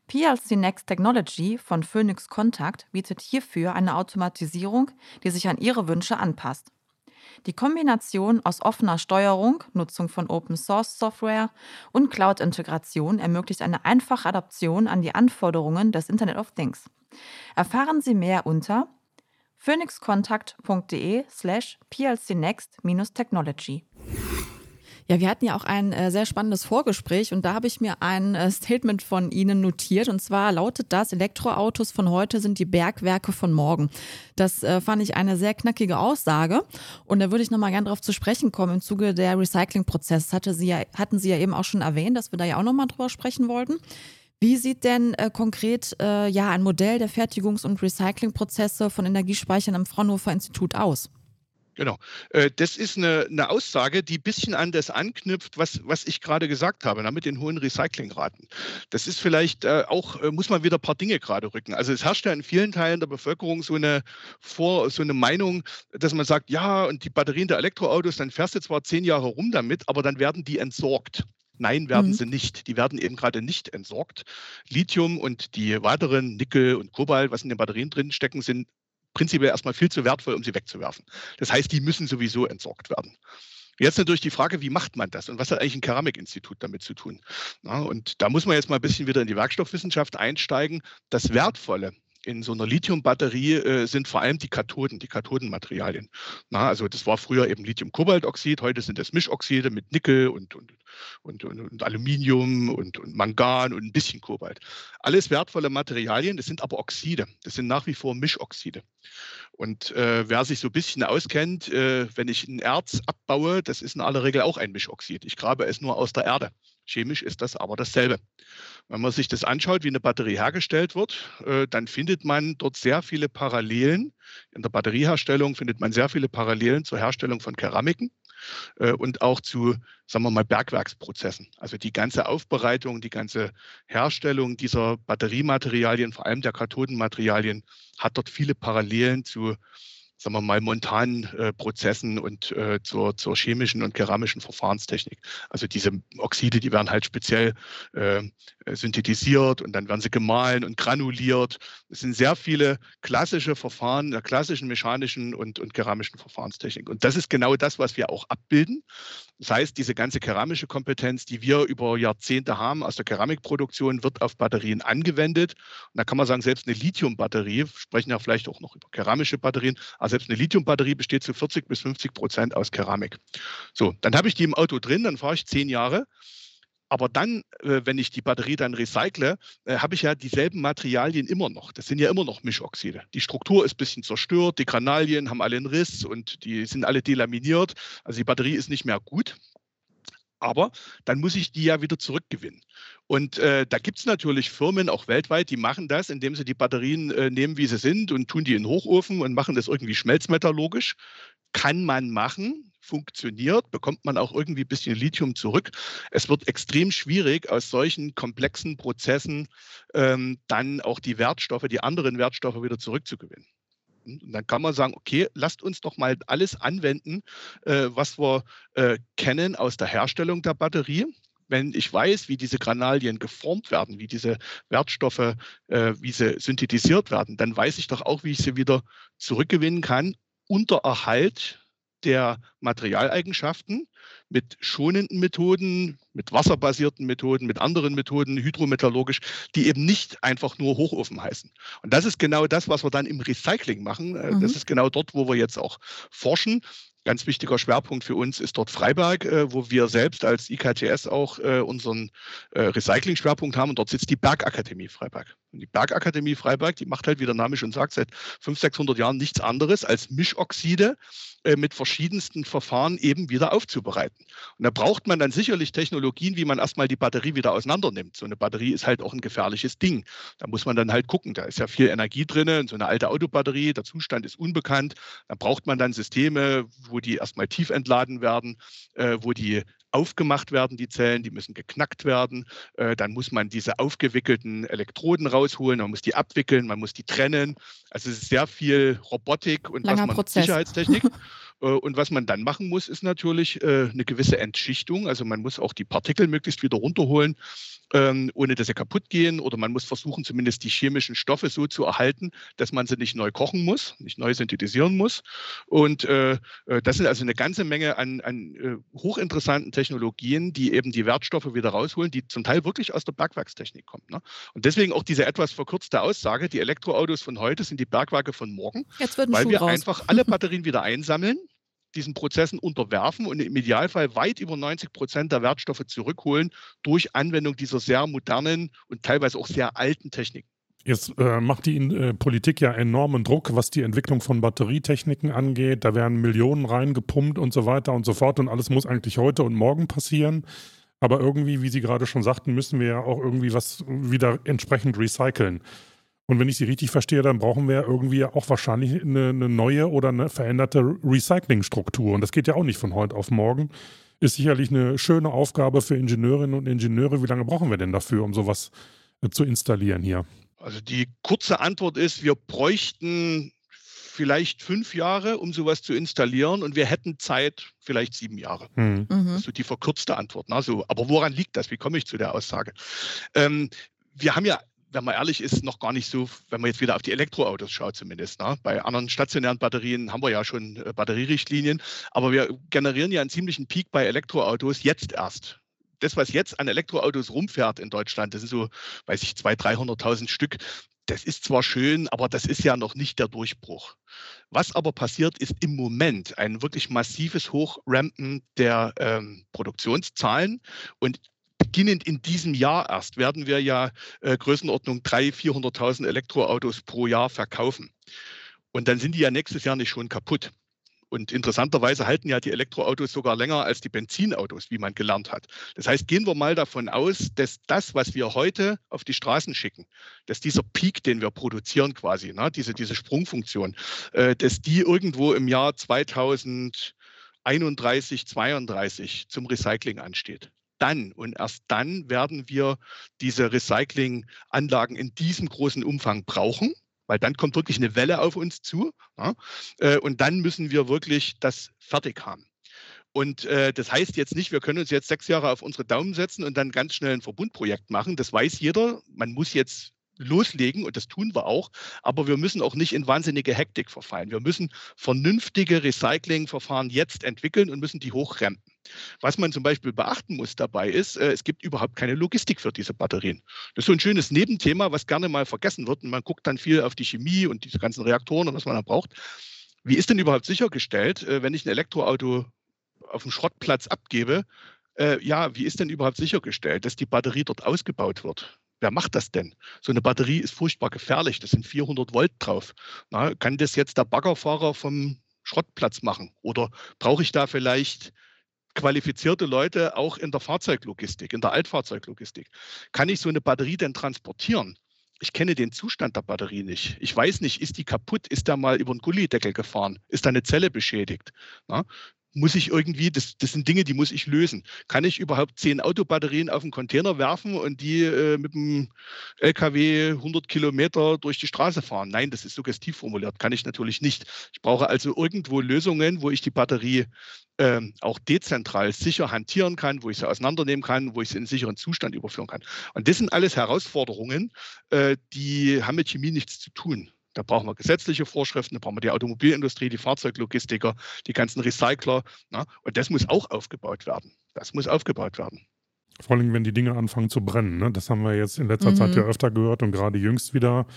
PLC Next Technology von Phoenix Contact bietet hierfür eine Automatisierung, die sich an Ihre Wünsche anpasst. Die Kombination aus offener Steuerung, Nutzung von Open Source Software und Cloud-Integration ermöglicht eine einfache Adaption an die Anforderungen des Internet of Things. Erfahren Sie mehr unter phoenixkontakt.de slash plcnext-technology. Ja, wir hatten ja auch ein äh, sehr spannendes Vorgespräch und da habe ich mir ein äh, Statement von Ihnen notiert und zwar lautet das, Elektroautos von heute sind die Bergwerke von morgen. Das äh, fand ich eine sehr knackige Aussage und da würde ich nochmal gerne darauf zu sprechen kommen im Zuge der Recyclingprozess. Hatte Sie ja, hatten Sie ja eben auch schon erwähnt, dass wir da ja auch nochmal drüber sprechen wollten. Wie sieht denn äh, konkret äh, ja ein Modell der Fertigungs- und Recyclingprozesse von Energiespeichern am Fraunhofer Institut aus? Genau. Äh, das ist eine, eine, Aussage, die ein bisschen an das anknüpft, was, was ich gerade gesagt habe, mit den hohen Recyclingraten. Das ist vielleicht äh, auch, äh, muss man wieder ein paar Dinge gerade rücken. Also es herrscht ja in vielen Teilen der Bevölkerung so eine, Vor, so eine Meinung, dass man sagt, ja, und die Batterien der Elektroautos, dann fährst du zwar zehn Jahre rum damit, aber dann werden die entsorgt. Nein, werden mhm. sie nicht. Die werden eben gerade nicht entsorgt. Lithium und die weiteren Nickel und Kobalt, was in den Batterien drin stecken, sind prinzipiell erstmal viel zu wertvoll, um sie wegzuwerfen. Das heißt, die müssen sowieso entsorgt werden. Jetzt natürlich die Frage, wie macht man das und was hat eigentlich ein Keramikinstitut damit zu tun? Ja, und da muss man jetzt mal ein bisschen wieder in die Werkstoffwissenschaft einsteigen. Das Wertvolle in so einer Lithiumbatterie äh, sind vor allem die Kathoden, die Kathodenmaterialien. Na, also das war früher eben Lithium-Kobaltoxid, heute sind es Mischoxide mit Nickel und, und, und, und Aluminium und, und, Mangan und ein bisschen Kobalt. Alles wertvolle Materialien, das sind aber Oxide, das sind nach wie vor Mischoxide. Und äh, wer sich so ein bisschen auskennt, äh, wenn ich ein Erz abbaue, das ist in aller Regel auch ein Mischoxid. Ich grabe es nur aus der Erde. Chemisch ist das aber dasselbe. Wenn man sich das anschaut, wie eine Batterie hergestellt wird, äh, dann findet man dort sehr viele Parallelen. In der Batterieherstellung findet man sehr viele Parallelen zur Herstellung von Keramiken äh, und auch zu, sagen wir mal, Bergwerksprozessen. Also die ganze Aufbereitung, die ganze Herstellung dieser Batteriematerialien, vor allem der Kathodenmaterialien, hat dort viele Parallelen zu sagen wir mal, montanen äh, Prozessen und äh, zur, zur chemischen und keramischen Verfahrenstechnik. Also diese Oxide, die werden halt speziell äh, synthetisiert und dann werden sie gemahlen und granuliert. Es sind sehr viele klassische Verfahren der klassischen mechanischen und, und keramischen Verfahrenstechnik. Und das ist genau das, was wir auch abbilden. Das heißt, diese ganze keramische Kompetenz, die wir über Jahrzehnte haben aus der Keramikproduktion, wird auf Batterien angewendet. Und da kann man sagen, selbst eine Lithiumbatterie, sprechen ja vielleicht auch noch über keramische Batterien, aber selbst eine Lithiumbatterie besteht zu 40 bis 50 Prozent aus Keramik. So, dann habe ich die im Auto drin, dann fahre ich zehn Jahre. Aber dann, äh, wenn ich die Batterie dann recycle, äh, habe ich ja dieselben Materialien immer noch. Das sind ja immer noch Mischoxide. Die Struktur ist ein bisschen zerstört, die Granalien haben alle einen Riss und die sind alle delaminiert. Also die Batterie ist nicht mehr gut. Aber dann muss ich die ja wieder zurückgewinnen. Und äh, da gibt es natürlich Firmen, auch weltweit, die machen das, indem sie die Batterien äh, nehmen, wie sie sind und tun die in Hochofen und machen das irgendwie schmelzmetallurgisch. Kann man machen, funktioniert, bekommt man auch irgendwie ein bisschen Lithium zurück. Es wird extrem schwierig, aus solchen komplexen Prozessen ähm, dann auch die Wertstoffe, die anderen Wertstoffe wieder zurückzugewinnen. Und dann kann man sagen, okay, lasst uns doch mal alles anwenden, äh, was wir äh, kennen aus der Herstellung der Batterie. Wenn ich weiß, wie diese Granalien geformt werden, wie diese Wertstoffe, äh, wie sie synthetisiert werden, dann weiß ich doch auch, wie ich sie wieder zurückgewinnen kann unter Erhalt der Materialeigenschaften mit schonenden Methoden, mit wasserbasierten Methoden, mit anderen Methoden, hydrometallurgisch, die eben nicht einfach nur Hochofen heißen. Und das ist genau das, was wir dann im Recycling machen. Äh, mhm. Das ist genau dort, wo wir jetzt auch forschen. Ganz wichtiger Schwerpunkt für uns ist dort Freiberg, äh, wo wir selbst als IKTS auch äh, unseren Recycling-Schwerpunkt haben. Und dort sitzt die Bergakademie Freiberg. Und die Bergakademie Freiberg, die macht halt, wie der Name schon sagt, seit 500, 600 Jahren nichts anderes als Mischoxide äh, mit verschiedensten Verfahren eben wieder aufzubereiten. Und da braucht man dann sicherlich Technologien, wie man erstmal die Batterie wieder auseinander nimmt. So eine Batterie ist halt auch ein gefährliches Ding. Da muss man dann halt gucken, da ist ja viel Energie drin, so eine alte Autobatterie, der Zustand ist unbekannt. Da braucht man dann Systeme, wo die erstmal tief entladen werden, äh, wo die aufgemacht werden, die Zellen, die müssen geknackt werden. Äh, dann muss man diese aufgewickelten Elektroden rausholen, man muss die abwickeln, man muss die trennen. Also es ist sehr viel Robotik und Langer was man Prozess. Sicherheitstechnik. [LAUGHS] Äh, und was man dann machen muss, ist natürlich äh, eine gewisse Entschichtung. Also man muss auch die Partikel möglichst wieder runterholen ähm, ohne dass sie kaputt gehen. Oder man muss versuchen, zumindest die chemischen Stoffe so zu erhalten, dass man sie nicht neu kochen muss, nicht neu synthetisieren muss. Und äh, das sind also eine ganze Menge an, an hochinteressanten Technologien, die eben die Wertstoffe wieder rausholen, die zum Teil wirklich aus der Bergwerkstechnik kommen. Ne? Und deswegen auch diese etwas verkürzte Aussage, die Elektroautos von heute sind die Bergwerke von morgen, weil wir raus. einfach alle Batterien wieder einsammeln diesen Prozessen unterwerfen und im Idealfall weit über 90 Prozent der Wertstoffe zurückholen durch Anwendung dieser sehr modernen und teilweise auch sehr alten Techniken. Jetzt äh, macht die äh, Politik ja enormen Druck, was die Entwicklung von Batterietechniken angeht. Da werden Millionen reingepumpt und so weiter und so fort. Und alles muss eigentlich heute und morgen passieren. Aber irgendwie, wie Sie gerade schon sagten, müssen wir ja auch irgendwie was wieder entsprechend recyceln. Und wenn ich Sie richtig verstehe, dann brauchen wir irgendwie auch wahrscheinlich eine, eine neue oder eine veränderte Recyclingstruktur. Und das geht ja auch nicht von heute auf morgen. Ist sicherlich eine schöne Aufgabe für Ingenieurinnen und Ingenieure. Wie lange brauchen wir denn dafür, um sowas äh, zu installieren hier? Also die kurze Antwort ist, wir bräuchten vielleicht fünf Jahre, um sowas zu installieren und wir hätten Zeit vielleicht sieben Jahre. Mhm. Das ist so die verkürzte Antwort. Also, aber woran liegt das? Wie komme ich zu der Aussage? Ähm, wir haben ja wenn man ehrlich ist, noch gar nicht so, wenn man jetzt wieder auf die Elektroautos schaut zumindest. Ne? Bei anderen stationären Batterien haben wir ja schon äh, Batterierichtlinien, aber wir generieren ja einen ziemlichen Peak bei Elektroautos jetzt erst das, was jetzt an Elektroautos rumfährt in Deutschland, das sind so, weiß ich, 200.000, 300.000 Stück. Das ist zwar schön, aber das ist ja noch nicht der Durchbruch. Was aber passiert, ist im Moment ein wirklich massives Hochrampen der ähm, Produktionszahlen. Und beginnend in diesem Jahr erst werden wir ja äh, Größenordnung 300.000, 400.000 Elektroautos pro Jahr verkaufen. Und dann sind die ja nächstes Jahr nicht schon kaputt. Und interessanterweise halten ja die Elektroautos sogar länger als die Benzinautos, wie man gelernt hat. Das heißt, gehen wir mal davon aus, dass das, was wir heute auf die Straßen schicken, dass dieser Peak, den wir produzieren quasi, ne, diese, diese Sprungfunktion, äh, dass die irgendwo im Jahr 2031, 32 zum Recycling ansteht dann und erst dann werden wir diese Recyclinganlagen in diesem großen Umfang brauchen weil dann kommt wirklich eine Welle auf uns zu. Ja? Äh, und dann müssen wir wirklich das fertig haben. Und äh, das heißt jetzt nicht, wir können uns jetzt sechs Jahre auf unsere Daumen setzen und dann ganz schnell ein Verbundprojekt machen. Das weiß jeder. Man muss jetzt loslegen und das tun wir auch. Aber wir müssen auch nicht in wahnsinnige Hektik verfallen. Wir müssen vernünftige Recyclingverfahren jetzt entwickeln und müssen die hochrempen. Was man zum Beispiel beachten muss dabei ist, äh, es gibt überhaupt keine Logistik für diese Batterien. Das ist so ein schönes Nebenthema, was gerne mal vergessen wird. Und man guckt dann viel auf die Chemie und diese ganzen Reaktoren und was man da braucht. Wie ist denn überhaupt sichergestellt, äh, wenn ich ein Elektroauto auf dem Schrottplatz abgebe, äh, ja, wie ist denn überhaupt sichergestellt, dass die Batterie dort ausgebaut wird? Wer macht das denn? So eine Batterie ist furchtbar gefährlich. Das sind 400 Volt drauf. Na, kann das jetzt der Baggerfahrer vom Schrottplatz machen? Oder brauche ich da vielleicht qualifizierte Leute auch in der Fahrzeuglogistik, in der Altfahrzeuglogistik? Kann ich so eine Batterie denn transportieren? Ich kenne den Zustand der Batterie nicht. Ich weiß nicht, ist die kaputt? Ist da mal über einen Gullideckel gefahren? Ist da eine Zelle beschädigt? Na, muss ich irgendwie, das, das sind Dinge, die muss ich lösen. Kann ich überhaupt zehn Autobatterien auf einen Container werfen und die äh, mit dem LKW 100 Kilometer durch die Straße fahren? Nein, das ist suggestiv formuliert, kann ich natürlich nicht. Ich brauche also irgendwo Lösungen, wo ich die Batterie äh, auch dezentral sicher hantieren kann, wo ich sie auseinandernehmen kann, wo ich sie in einen sicheren Zustand überführen kann. Und das sind alles Herausforderungen, äh, die haben mit Chemie nichts zu tun. Da brauchen wir gesetzliche Vorschriften, da brauchen wir die Automobilindustrie, die Fahrzeuglogistiker, die ganzen Recycler. Na? Ne? Und das muss auch aufgebaut werden. Das muss aufgebaut werden. Vor allem, wenn die Dinge anfangen zu brennen. Ne? Das haben wir jetzt in letzter mhm. Zeit ja öfter gehört und gerade jüngst wieder.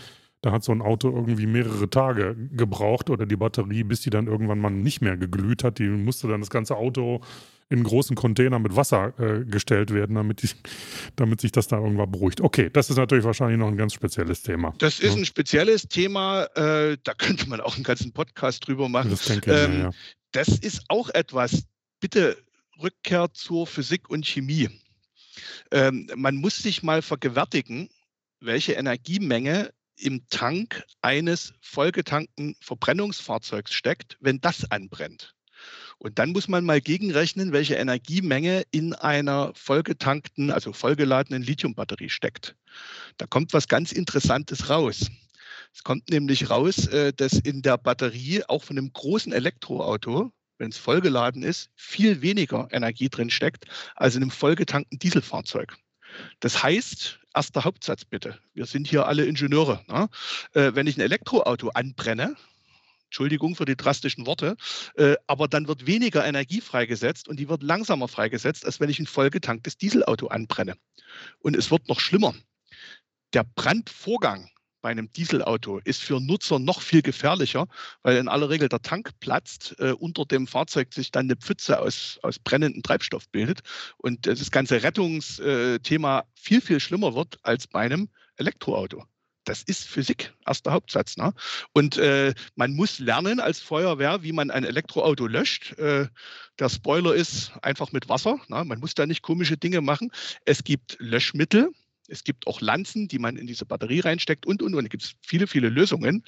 Da hat so ein Auto irgendwie mehrere Tage gebraucht oder die Batterie, bis die dann irgendwann mal nicht mehr geglüht hat. Die musste dann das ganze Auto in großen Container mit Wasser äh, gestellt werden, damit, die, damit sich das da irgendwann beruhigt. Okay, das ist natürlich wahrscheinlich noch ein ganz spezielles Thema. Das ist ja. ein spezielles Thema, äh, da könnte man auch einen ganzen Podcast drüber machen. Das denke ich, ähm, ja. Das ist auch etwas, bitte Rückkehr zur Physik und Chemie. Ähm, man muss sich mal vergewärtigen, welche Energiemenge im Tank eines vollgetankten Verbrennungsfahrzeugs steckt, wenn das anbrennt. Und dann muss man mal gegenrechnen, welche Energiemenge in einer vollgetankten, also vollgeladenen Lithiumbatterie steckt. Da kommt was ganz Interessantes raus. Es kommt nämlich raus, äh, dass in der Batterie auch von einem großen Elektroauto, wenn es vollgeladen ist, viel weniger Energie drin steckt als in einem vollgetankten Dieselfahrzeug. Das heißt, erster Hauptsatz bitte, wir sind hier alle Ingenieure. Ne? Äh, wenn ich ein Elektroauto anbrenne, Entschuldigung für die drastischen Worte, äh, aber dann wird weniger Energie freigesetzt und die wird langsamer freigesetzt, als wenn ich ein vollgetanktes Dieselauto anbrenne. Und es wird noch schlimmer. Der Brandvorgang, bei einem Dieselauto ist für Nutzer noch viel gefährlicher, weil in aller Regel der Tank platzt, äh, unter dem Fahrzeug sich dann eine Pfütze aus, aus brennendem Treibstoff bildet und das ganze Rettungsthema viel, viel schlimmer wird als bei einem Elektroauto. Das ist Physik, erster Hauptsatz. Ne? Und äh, man muss lernen als Feuerwehr, wie man ein Elektroauto löscht. Äh, der Spoiler ist einfach mit Wasser. Ne? Man muss da nicht komische Dinge machen. Es gibt Löschmittel. Es gibt auch Lanzen, die man in diese Batterie reinsteckt und, und, und. Es gibt viele, viele Lösungen.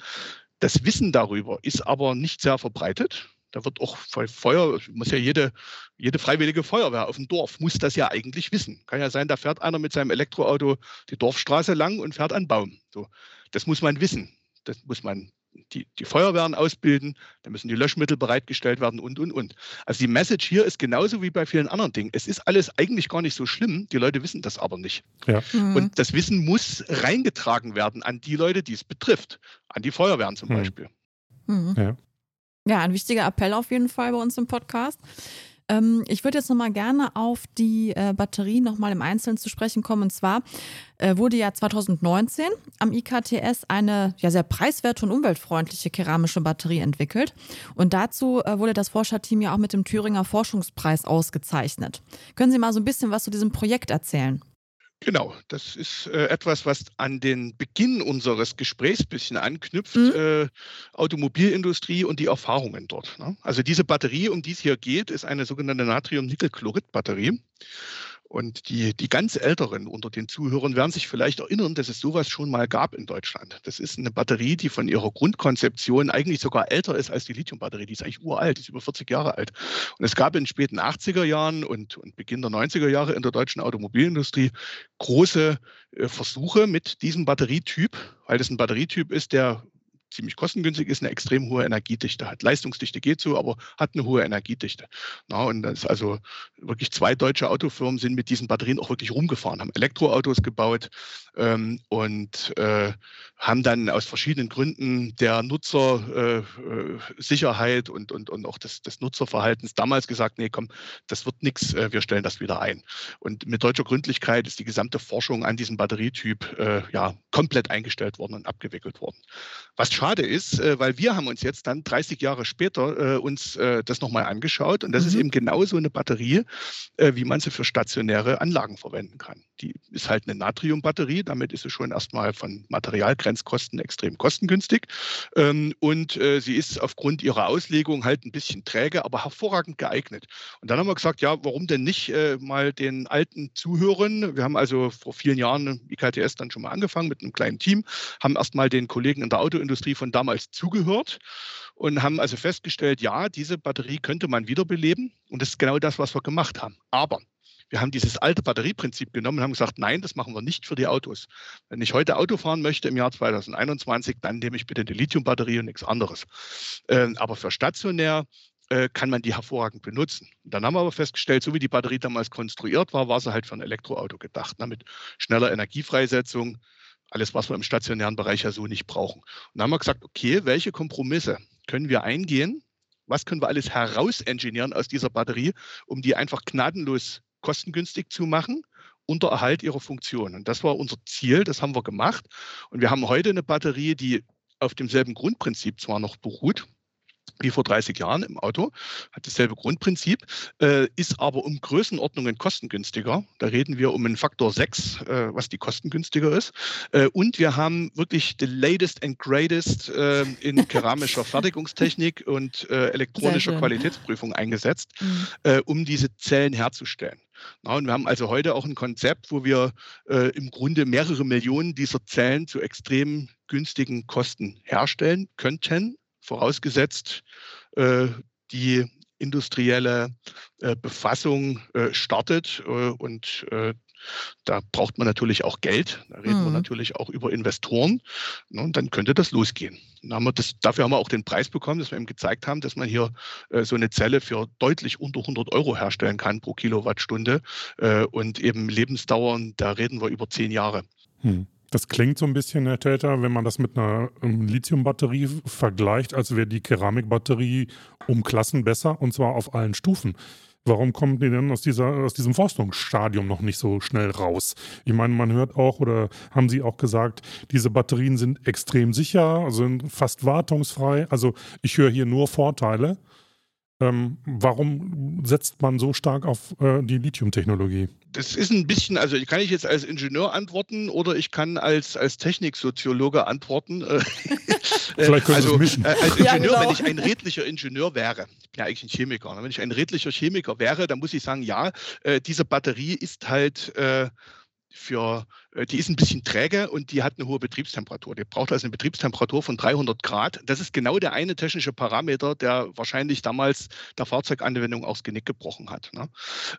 Das Wissen darüber ist aber nicht sehr verbreitet. Da wird auch Feuer, muss ja jede, jede freiwillige Feuerwehr auf dem Dorf, muss das ja eigentlich wissen. Kann ja sein, da fährt einer mit seinem Elektroauto die Dorfstraße lang und fährt einen Baum. So, das muss man wissen. Das muss man die, die Feuerwehren ausbilden, da müssen die Löschmittel bereitgestellt werden und, und, und. Also die Message hier ist genauso wie bei vielen anderen Dingen. Es ist alles eigentlich gar nicht so schlimm, die Leute wissen das aber nicht. Ja. Mhm. Und das Wissen muss reingetragen werden an die Leute, die es betrifft, an die Feuerwehren zum mhm. Beispiel. Mhm. Ja. Ja, ein wichtiger Appell auf jeden Fall bei uns im Podcast. Ähm, ich würde jetzt nochmal gerne auf die äh, Batterie nochmal im Einzelnen zu sprechen kommen. Und zwar äh, wurde ja 2019 am IKTS eine ja sehr preiswerte und umweltfreundliche keramische Batterie entwickelt. Und dazu äh, wurde das Forscherteam ja auch mit dem Thüringer Forschungspreis ausgezeichnet. Können Sie mal so ein bisschen was zu diesem Projekt erzählen? Genau, das ist äh, etwas, was an den Beginn unseres Gesprächs ein bisschen anknüpft, mhm. äh, Automobilindustrie und die Erfahrungen dort. Ne? Also diese Batterie, um die es hier geht, ist eine sogenannte Natrium-Nickel-Chlorid-Batterie. Und die, die ganz Älteren unter den Zuhörern werden sich vielleicht erinnern, dass es sowas schon mal gab in Deutschland. Das ist eine Batterie, die von ihrer Grundkonzeption eigentlich sogar älter ist als die Lithiumbatterie. Die ist eigentlich uralt, die ist über 40 Jahre alt. Und es gab in den späten 80er Jahren und, und Beginn der 90er Jahre in der deutschen Automobilindustrie große äh, Versuche mit diesem Batterietyp, weil das ein Batterietyp ist, der ziemlich kostengünstig ist, eine extrem hohe Energiedichte hat. Leistungsdichte geht so, aber hat eine hohe Energiedichte. Na, und das also wirklich zwei deutsche Autofirmen sind mit diesen Batterien auch wirklich rumgefahren, haben Elektroautos gebaut ähm, und äh, haben dann aus verschiedenen Gründen der Nutzersicherheit äh, und, und, und auch des, des Nutzerverhaltens damals gesagt, nee, komm, das wird nichts, äh, wir stellen das wieder ein. Und mit deutscher Gründlichkeit ist die gesamte Forschung an diesem Batterietyp äh, ja komplett eingestellt worden und abgewickelt worden. Was schade ist, äh, weil wir haben uns jetzt dann 30 Jahre später äh, uns äh, das nochmal angeschaut und das mhm. ist eben genau so eine Batterie, äh, wie man sie für stationäre Anlagen verwenden kann. Die ist halt eine Natriumbatterie, damit ist sie schon erstmal von Materialgrenzkosten extrem kostengünstig. Ähm, und äh, sie ist aufgrund ihrer Auslegung halt ein bisschen träge, aber hervorragend geeignet. Und dann haben wir gesagt, ja, warum denn nicht äh, mal den alten Zuhörern? Wir haben also vor vielen Jahren IKTS dann schon mal angefangen mit einem kleinen Team, haben erstmal den Kollegen in der Autoindustrie von damals zugehört und haben also festgestellt, ja, diese Batterie könnte man wiederbeleben. Und das ist genau das, was wir gemacht haben. Aber wir haben dieses alte Batterieprinzip genommen und haben gesagt, nein, das machen wir nicht für die Autos. Wenn ich heute Auto fahren möchte im Jahr 2021, dann nehme ich bitte die Lithiumbatterie und nichts anderes. Ähm, aber für stationär äh, kann man die hervorragend benutzen. dann haben wir aber festgestellt, so wie die Batterie damals konstruiert war, war sie halt für ein Elektroauto gedacht, ne, mit schneller Energiefreisetzung, alles, was wir im stationären Bereich ja so nicht brauchen. Und dann haben wir gesagt, okay, welche Kompromisse können wir eingehen? Was können wir alles herausingenieren aus dieser Batterie, um die einfach gnadenlos kostengünstig zu machen unter Erhalt ihrer Funktion. Und das war unser Ziel, das haben wir gemacht. Und wir haben heute eine Batterie, die auf demselben Grundprinzip zwar noch beruht, wie vor 30 Jahren im Auto, hat dasselbe Grundprinzip, äh, ist aber um Größenordnungen kostengünstiger. Da reden wir um einen Faktor 6, äh, was die kostengünstiger ist. Äh, und wir haben wirklich the latest and greatest äh, in [LAUGHS] keramischer Fertigungstechnik und äh, elektronischer Qualitätsprüfung eingesetzt, mhm. Äh, um diese Zellen herzustellen. Na, und wir haben also heute auch ein Konzept, wo wir im Grunde mehrere Millionen dieser Zellen zu extrem günstigen Kosten herstellen könnten. Vorausgesetzt äh, die industrielle äh, Befassung äh, startet und da braucht man natürlich auch Geld. Da reden mhm. wir natürlich auch über Investoren. Ne, und dann könnte das losgehen. Haben das, dafür haben wir auch den Preis bekommen, dass wir eben gezeigt haben, dass man hier äh, so eine Zelle für deutlich unter 100 Euro herstellen kann pro Kilowattstunde. Äh, und eben Lebensdauern, da reden wir über zehn Jahre. Hm. Das klingt so ein bisschen, Herr Täter, wenn man das mit einer um, Lithiumbatterie vergleicht, als wäre die Keramikbatterie um Klassen besser und zwar auf allen Stufen. Warum kommt ihr denn aus, dieser, aus diesem Forschungsstadium noch nicht so schnell raus? Ich meine, man hört auch oder haben Sie auch gesagt, diese Batterien sind extrem sicher, sind fast wartungsfrei. Also ich höre hier nur Vorteile. Ähm, warum setzt man so stark auf äh, die Lithium-Technologie? Das ist ein bisschen, also kann ich jetzt als Ingenieur antworten oder ich kann als, als Techniksoziologe antworten. [LAUGHS] Vielleicht können also, mischen. Äh, als Ingenieur, ja, genau. wenn ich ein redlicher Ingenieur wäre, ich bin ja eigentlich ein Chemiker, ne? wenn ich ein redlicher Chemiker wäre, dann muss ich sagen, ja, äh, diese Batterie ist halt äh, für, äh, die ist ein bisschen träge und die hat eine hohe Betriebstemperatur. Die braucht also eine Betriebstemperatur von 300 Grad. Das ist genau der eine technische Parameter, der wahrscheinlich damals der Fahrzeuganwendung auch das Genick gebrochen hat. Ne?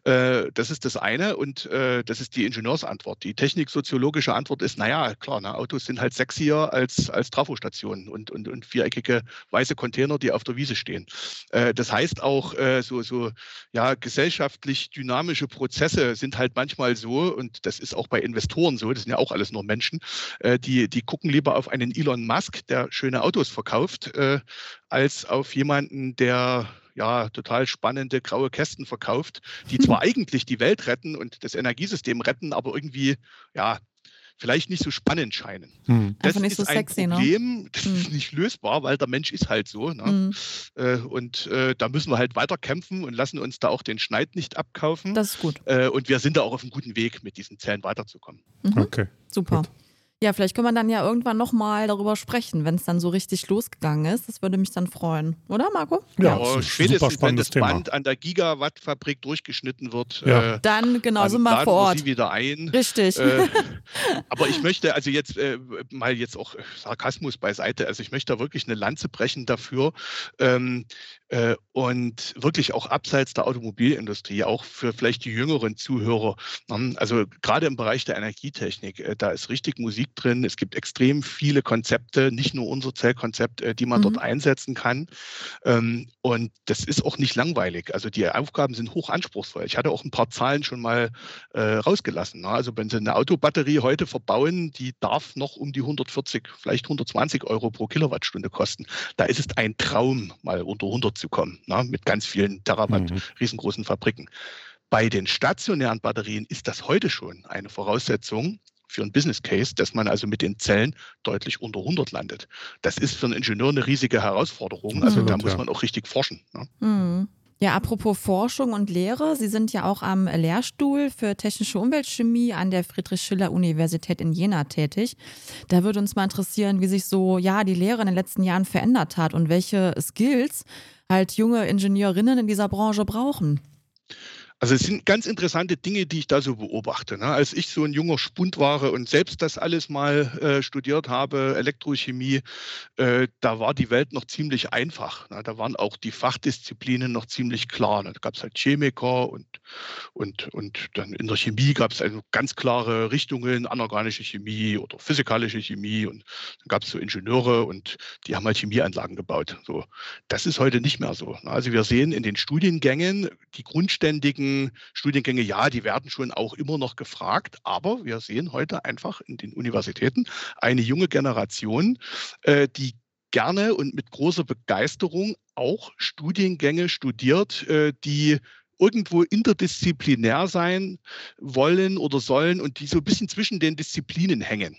Äh, das ist das eine und äh, das ist die Ingenieursantwort. Die techniksoziologische Antwort ist, naja, klar, ne, Autos sind halt sexier als, als Trafostationen und, und, und viereckige weiße Container, die auf der Wiese stehen. das heißt auch, so, so ja, gesellschaftlich dynamische Prozesse sind halt manchmal so und das ist auch bei Investoren so, das sind ja auch alles nur Menschen, äh, die, die gucken lieber auf einen Elon Musk, der schöne Autos verkauft, äh, als auf jemanden, der ja, total spannende graue Kästen verkauft, die zwar [LAUGHS] eigentlich die Welt retten und das Energiesystem retten, aber irgendwie, ja, vielleicht nicht so spannend scheinen. Hm. Das ist so ein sexy, ne? Problem, ne? das hm. ist nicht lösbar, weil der Mensch ist halt so. Ne? Hm. Äh, und äh, da müssen wir halt weiter kämpfen und lassen uns da auch den Schneid nicht abkaufen. Das ist gut. Äh, und wir sind da auch auf einem guten Weg, mit diesen Zellen weiterzukommen. Mhm. Okay. Super. Gut. Ja, vielleicht können wir dann ja irgendwann nochmal darüber sprechen, wenn es dann so richtig losgegangen ist. Das würde mich dann freuen. Oder, Marco? Ja, ja spätestens, wenn das Thema. Band an der Gigawatt-Fabrik durchgeschnitten wird. Ja. Äh, dann genau, sind wir vor Ort. sie wieder ein. Richtig. Äh, [LAUGHS] aber ich möchte also jetzt äh, mal jetzt auch Sarkasmus beiseite. Also ich möchte da wirklich eine Lanze brechen dafür, ähm, äh, und wirklich auch abseits der Automobilindustrie, auch für vielleicht die jüngeren Zuhörer. Ähm, also gerade im Bereich der Energietechnik, äh, da ist richtig Musik drin. Es gibt extrem viele Konzepte, nicht nur unser Zellkonzept, äh, die man mhm. dort einsetzen kann. Ähm, und das ist auch nicht langweilig. Also die Aufgaben sind hoch anspruchsvoll. Ich hatte auch ein paar Zahlen schon mal rausgelassen. Ne? Also wenn Sie eine Autobatterie heute verbauen, die darf noch um die 140, vielleicht 120 Euro pro Kilowattstunde kosten. Da ist es ein Traum, mal unter 100 zu kommen, ne, mit ganz vielen Terawatt mhm. riesengroßen Fabriken. Bei den stationären Batterien ist das heute schon eine Voraussetzung für einen Business Case, dass man also mit den Zellen deutlich unter 100 landet. Das ist für einen Ingenieur eine riesige Herausforderung. Also mhm. da muss man auch richtig forschen. Ne? Mhm. Ja, apropos Forschung und Lehre, Sie sind ja auch am Lehrstuhl für technische Umweltchemie an der Friedrich-Schiller-Universität in Jena tätig. Da würde uns mal interessieren, wie sich so ja die Lehre in den letzten Jahren verändert hat und welche Skills halt junge Ingenieurinnen in dieser Branche brauchen. Also es sind ganz interessante Dinge, die ich da so beobachte. Ne? Als ich so ein junger Spund war und selbst das alles mal äh, studiert habe, Elektrochemie, äh, da war die Welt noch ziemlich einfach. Ne? Da waren auch die Fachdisziplinen noch ziemlich klar. Ne? Da gab es halt Chemiker und, und, und dann in der Chemie gab es also ganz klare Richtungen, anorganische Chemie oder physikalische Chemie und dann gab es so Ingenieure und die haben halt Chemieanlagen gebaut. So, das ist heute nicht mehr so. Ne? Also wir sehen in den Studiengängen die grundständigen Studiengänge, ja, die werden schon auch immer noch gefragt, aber wir sehen heute einfach in den Universitäten eine junge Generation, äh, die gerne und mit großer Begeisterung auch Studiengänge studiert, äh, die irgendwo interdisziplinär sein wollen oder sollen und die so ein bisschen zwischen den Disziplinen hängen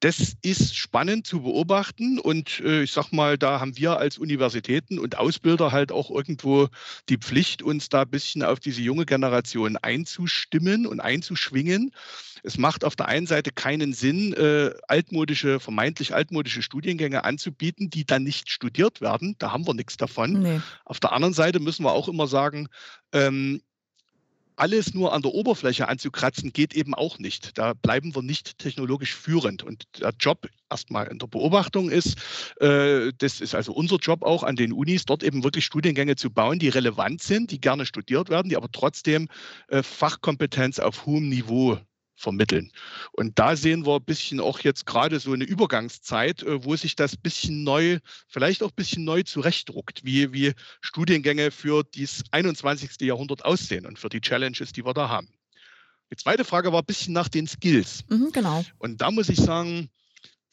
das ist spannend zu beobachten und äh, ich sag mal, da haben wir als Universitäten und Ausbilder halt auch irgendwo die Pflicht, uns da ein bisschen auf diese junge Generation einzustimmen und einzuschwingen. Es macht auf der einen Seite keinen Sinn, äh, altmodische, vermeintlich altmodische Studiengänge anzubieten, die dann nicht studiert werden. Da haben wir nichts davon. Nee. Auf der anderen Seite müssen wir auch immer sagen, ähm, alles nur an der Oberfläche anzukratzen, geht eben auch nicht. Da bleiben wir nicht technologisch führend. Und der Job erstmal in der Beobachtung ist, äh, das ist also unser Job auch an den Unis, dort eben wirklich Studiengänge zu bauen, die relevant sind, die gerne studiert werden, die aber trotzdem äh, Fachkompetenz auf hohem Niveau vermitteln. Und da sehen wir ein bisschen auch jetzt gerade so eine Übergangszeit, äh, wo sich das bisschen neu, vielleicht auch ein bisschen neu zurechtdruckt, wie, wie Studiengänge für das 21. Jahrhundert aussehen und für die Challenges, die wir da haben. Die zweite Frage war ein bisschen nach den Skills. Mhm, genau. Und da muss ich sagen,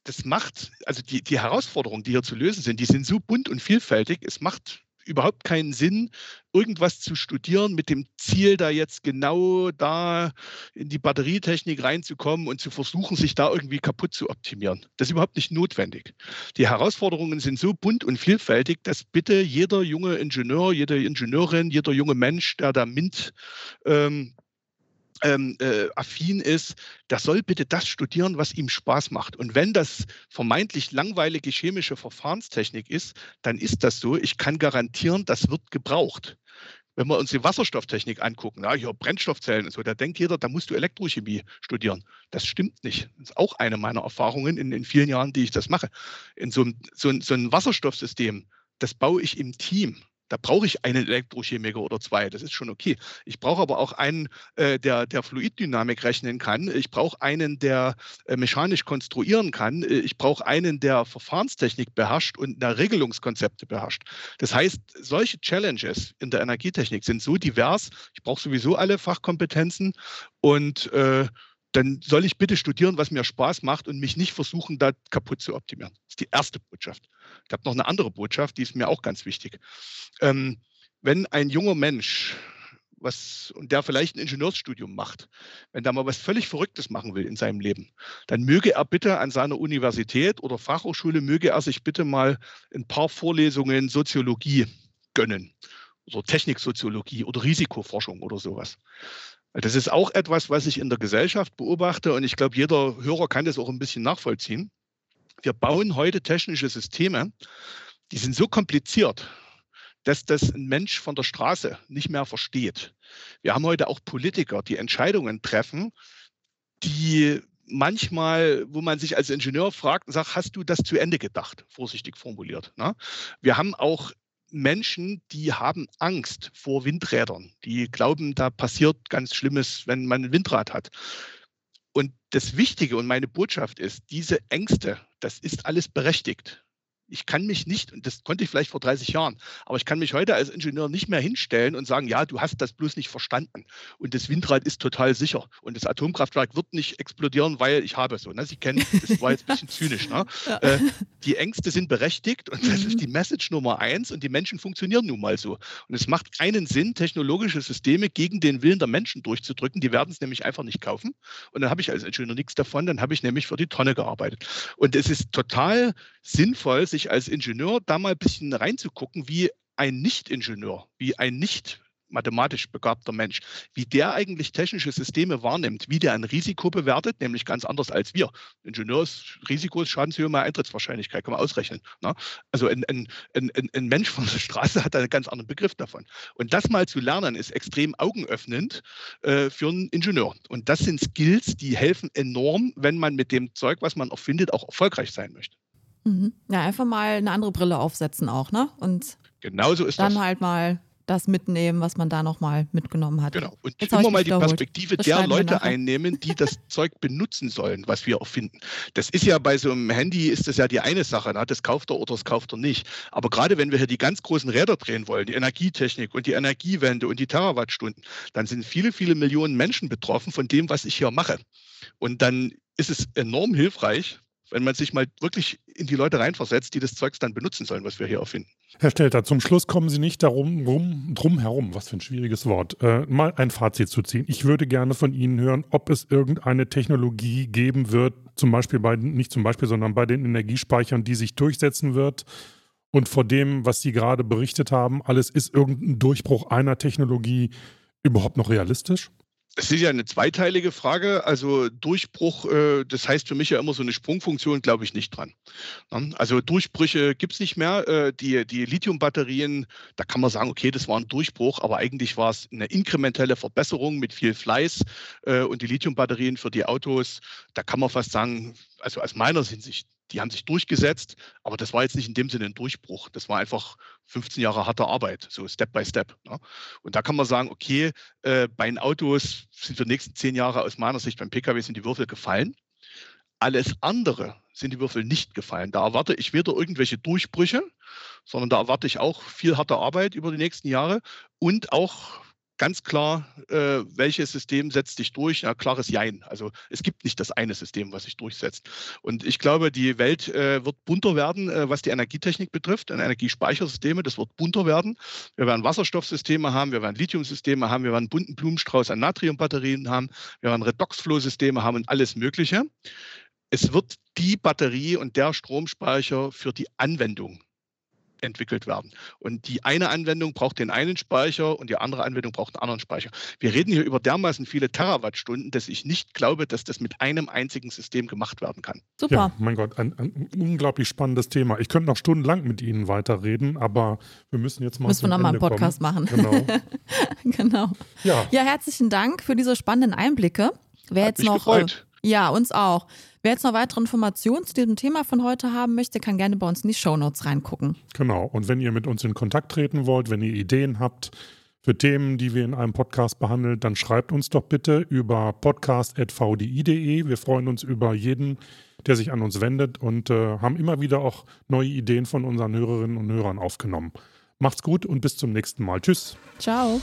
das macht, also die, die Herausforderungen, die hier zu lösen sind, die sind so bunt und vielfältig. Es macht überhaupt keinen Sinn, irgendwas zu studieren mit dem Ziel, da jetzt genau da in die Batterietechnik reinzukommen und zu versuchen, sich da irgendwie kaputt zu optimieren. Das ist überhaupt nicht notwendig. Die Herausforderungen sind so bunt und vielfältig, dass bitte jeder junge Ingenieur, jede Ingenieurin, jeder junge Mensch, der da MINT ähm, ähm, äh, affin ist, der soll bitte das studieren, was ihm Spaß macht. Und wenn das vermeintlich langweilige chemische Verfahrenstechnik ist, dann ist das so. Ich kann garantieren, das wird gebraucht. Wenn wir uns die Wasserstofftechnik angucken, ja, hier Brennstoffzellen und so, da denkt jeder, da musst du Elektrochemie studieren. Das stimmt nicht. Das ist auch eine meiner Erfahrungen in den vielen Jahren, die ich das mache. In so, so, so ein Wasserstoffsystem, das baue ich im Team. Da brauche ich einen Elektrochemiker oder zwei. Das ist schon okay. Ich brauche aber auch einen, äh, der, der Fluiddynamik rechnen kann. Ich brauche einen, der äh, mechanisch konstruieren kann. Äh, ich brauche einen, der Verfahrenstechnik beherrscht und der Regelungskonzepte beherrscht. Das heißt, solche Challenges in der Energietechnik sind so divers. Ich brauche sowieso alle Fachkompetenzen und äh, dann soll ich bitte studieren, was mir Spaß macht und mich nicht versuchen, da kaputt zu optimieren. Das ist die erste Botschaft. Ich habe noch eine andere Botschaft, die ist mir auch ganz wichtig. Ähm, wenn ein junger Mensch was, und der vielleicht ein Ingenieursstudium macht, wenn der mal was völlig Verrücktes machen will in seinem Leben, dann möge er bitte an seiner Universität oder Fachhochschule, möge er sich bitte mal ein paar Vorlesungen Soziologie gönnen oder Techniksoziologie oder Risikoforschung oder sowas. Das ist auch etwas, was ich in der Gesellschaft beobachte und ich glaube, jeder Hörer kann das auch ein bisschen nachvollziehen. Wir bauen heute technische Systeme, die sind so kompliziert, dass das ein Mensch von der Straße nicht mehr versteht. Wir haben heute auch Politiker, die Entscheidungen treffen, die manchmal, wo man sich als Ingenieur fragt und sagt, hast du das zu Ende gedacht? Vorsichtig formuliert. Ne? Wir haben auch Menschen, die haben Angst vor Windrädern. Die glauben, da passiert ganz Schlimmes, wenn man ein Windrad hat. Und das Wichtige und meine Botschaft ist, diese Ängste, das ist alles berechtigt ich kann mich nicht, und das konnte ich vielleicht vor 30 Jahren, aber ich kann mich heute als Ingenieur nicht mehr hinstellen und sagen, ja, du hast das bloß nicht verstanden. Und das Windrad ist total sicher. Und das Atomkraftwerk wird nicht explodieren, weil ich habe so. Ne? Sie kennen, das war jetzt ein bisschen zynisch. Ne? [LAUGHS] Ja. Äh, die Ängste sind berechtigt und das mhm. ist die Message Nummer eins und die Menschen funktionieren nun mal so. Und es macht keinen Sinn, technologische Systeme gegen den Willen der Menschen durchzudrücken. Die werden es nämlich einfach nicht kaufen. Und dann habe ich als Ingenieur nichts davon, dann habe ich nämlich für die Tonne gearbeitet. Und es ist total sinnvoll, sich als Ingenieur da mal ein bisschen reinzugucken, wie ein Nicht-Ingenieur, wie ein nicht mathematisch begabter Mensch, wie der eigentlich technische Systeme wahrnimmt, wie der ein Risiko bewertet, nämlich ganz anders als wir. Ingenieursrisiko ist Schadenshöhe mal Eintrittswahrscheinlichkeit, kann man ausrechnen. Ne? Also ein, ein, ein, ein, Mensch von der Straße hat einen ganz anderen Begriff davon. Und das mal zu lernen, ist extrem augenöffnend äh, für einen Ingenieur. Und das sind Skills, die helfen enorm, wenn man mit dem Zeug, was man erfindet, auch erfolgreich sein möchte. Mhm. Ja, einfach mal eine andere Brille aufsetzen auch, ne? Und Genauso ist dann das. halt mal das mitnehmen, was man da nochmal mitgenommen hat. Genau. Und Jetzt immer mal die Perspektive der Leute einnehmen, die das [LAUGHS] Zeug benutzen sollen, was wir erfinden. Das ist ja bei so einem Handy ist das ja die eine Sache, ne? das kauft er oder das kauft er nicht. Aber gerade wenn wir hier die ganz großen Räder drehen wollen, die Energietechnik und die Energiewende und die Terawattstunden, dann sind viele, viele Millionen Menschen betroffen von dem, was ich hier mache. Und dann ist es enorm hilfreich, wenn man sich mal wirklich in die Leute reinversetzt, die das Zeugs dann benutzen sollen, was wir hier erfinden. Herr Stelter, zum Schluss kommen Sie nicht darum rum, drum herum, was für ein schwieriges Wort, äh, mal ein Fazit zu ziehen. Ich würde gerne von Ihnen hören, ob es irgendeine Technologie geben wird, zum Beispiel bei, nicht zum Beispiel, sondern bei den Energiespeichern, die sich durchsetzen wird. Und vor dem, was Sie gerade berichtet haben, alles ist irgendein Durchbruch einer Technologie überhaupt noch realistisch? Es ist ja eine zweiteilige Frage. Also Durchbruch, äh, das heißt für mich ja immer so eine Sprungfunktion, glaube ich nicht dran. Also Durchbrüche gibt es nicht mehr. Äh, die, die Lithiumbatterien, da kann man sagen, okay, das war ein Durchbruch, aber eigentlich war es eine inkrementelle Verbesserung mit viel Fleiß. Äh, und die Lithiumbatterien für die Autos, da kann man fast sagen, also aus meiner Hinsicht, die haben sich durchgesetzt, aber das war jetzt nicht in dem Sinne ein Durchbruch. Das war einfach 15 Jahre harte Arbeit, so Step by Step. Ne? Und da kann man sagen, okay, äh, bei den Autos sind für die nächsten zehn Jahre aus meiner Sicht beim Pkw sind die Würfel gefallen. Alles andere sind die Würfel nicht gefallen. Da erwarte ich weder irgendwelche Durchbrüche, sondern da erwarte ich auch viel harte Arbeit über die nächsten Jahre und auch ganz klar, äh, welches System setzt sich durch? Ja, klares Jein. Also es gibt nicht das eine System, was sich durchsetzt. Und ich glaube, die Welt äh, wird bunter werden, äh, was die Energietechnik betrifft, und Energiespeichersysteme, das wird bunter werden. Wir werden Wasserstoffsysteme haben, wir werden Lithiumsysteme haben, wir werden bunten Blumenstrauß an Natriumbatterien haben, wir werden Redoxflow-Systeme haben und alles Mögliche. Es wird die Batterie und der Stromspeicher für die Anwendung entwickelt werden. Und die eine Anwendung braucht den einen Speicher und die andere Anwendung braucht einen anderen Speicher. Wir reden hier über dermaßen viele Terawattstunden, dass ich nicht glaube, dass das mit einem einzigen System gemacht werden kann. Super. Ja, mein Gott, ein, ein unglaublich spannendes Thema. Ich könnte noch stundenlang mit Ihnen weiterreden, aber wir müssen jetzt mal. Müssen wir nochmal einen Podcast kommen. machen. Genau. [LAUGHS] genau. Ja. ja, herzlichen Dank für diese spannenden Einblicke. Wer Hat jetzt mich noch. gefreut. Ja, uns auch. Wer jetzt noch weitere Informationen zu diesem Thema von heute haben möchte, kann gerne bei uns in die Shownotes reingucken. Genau. Und wenn ihr mit uns in Kontakt treten wollt, wenn ihr Ideen habt für Themen, die wir in einem Podcast behandeln, dann schreibt uns doch bitte über podcast.vdi.de. Wir freuen uns über jeden, der sich an uns wendet und äh, haben immer wieder auch neue Ideen von unseren Hörerinnen und Hörern aufgenommen. Macht's gut und bis zum nächsten Mal. Tschüss. Ciao.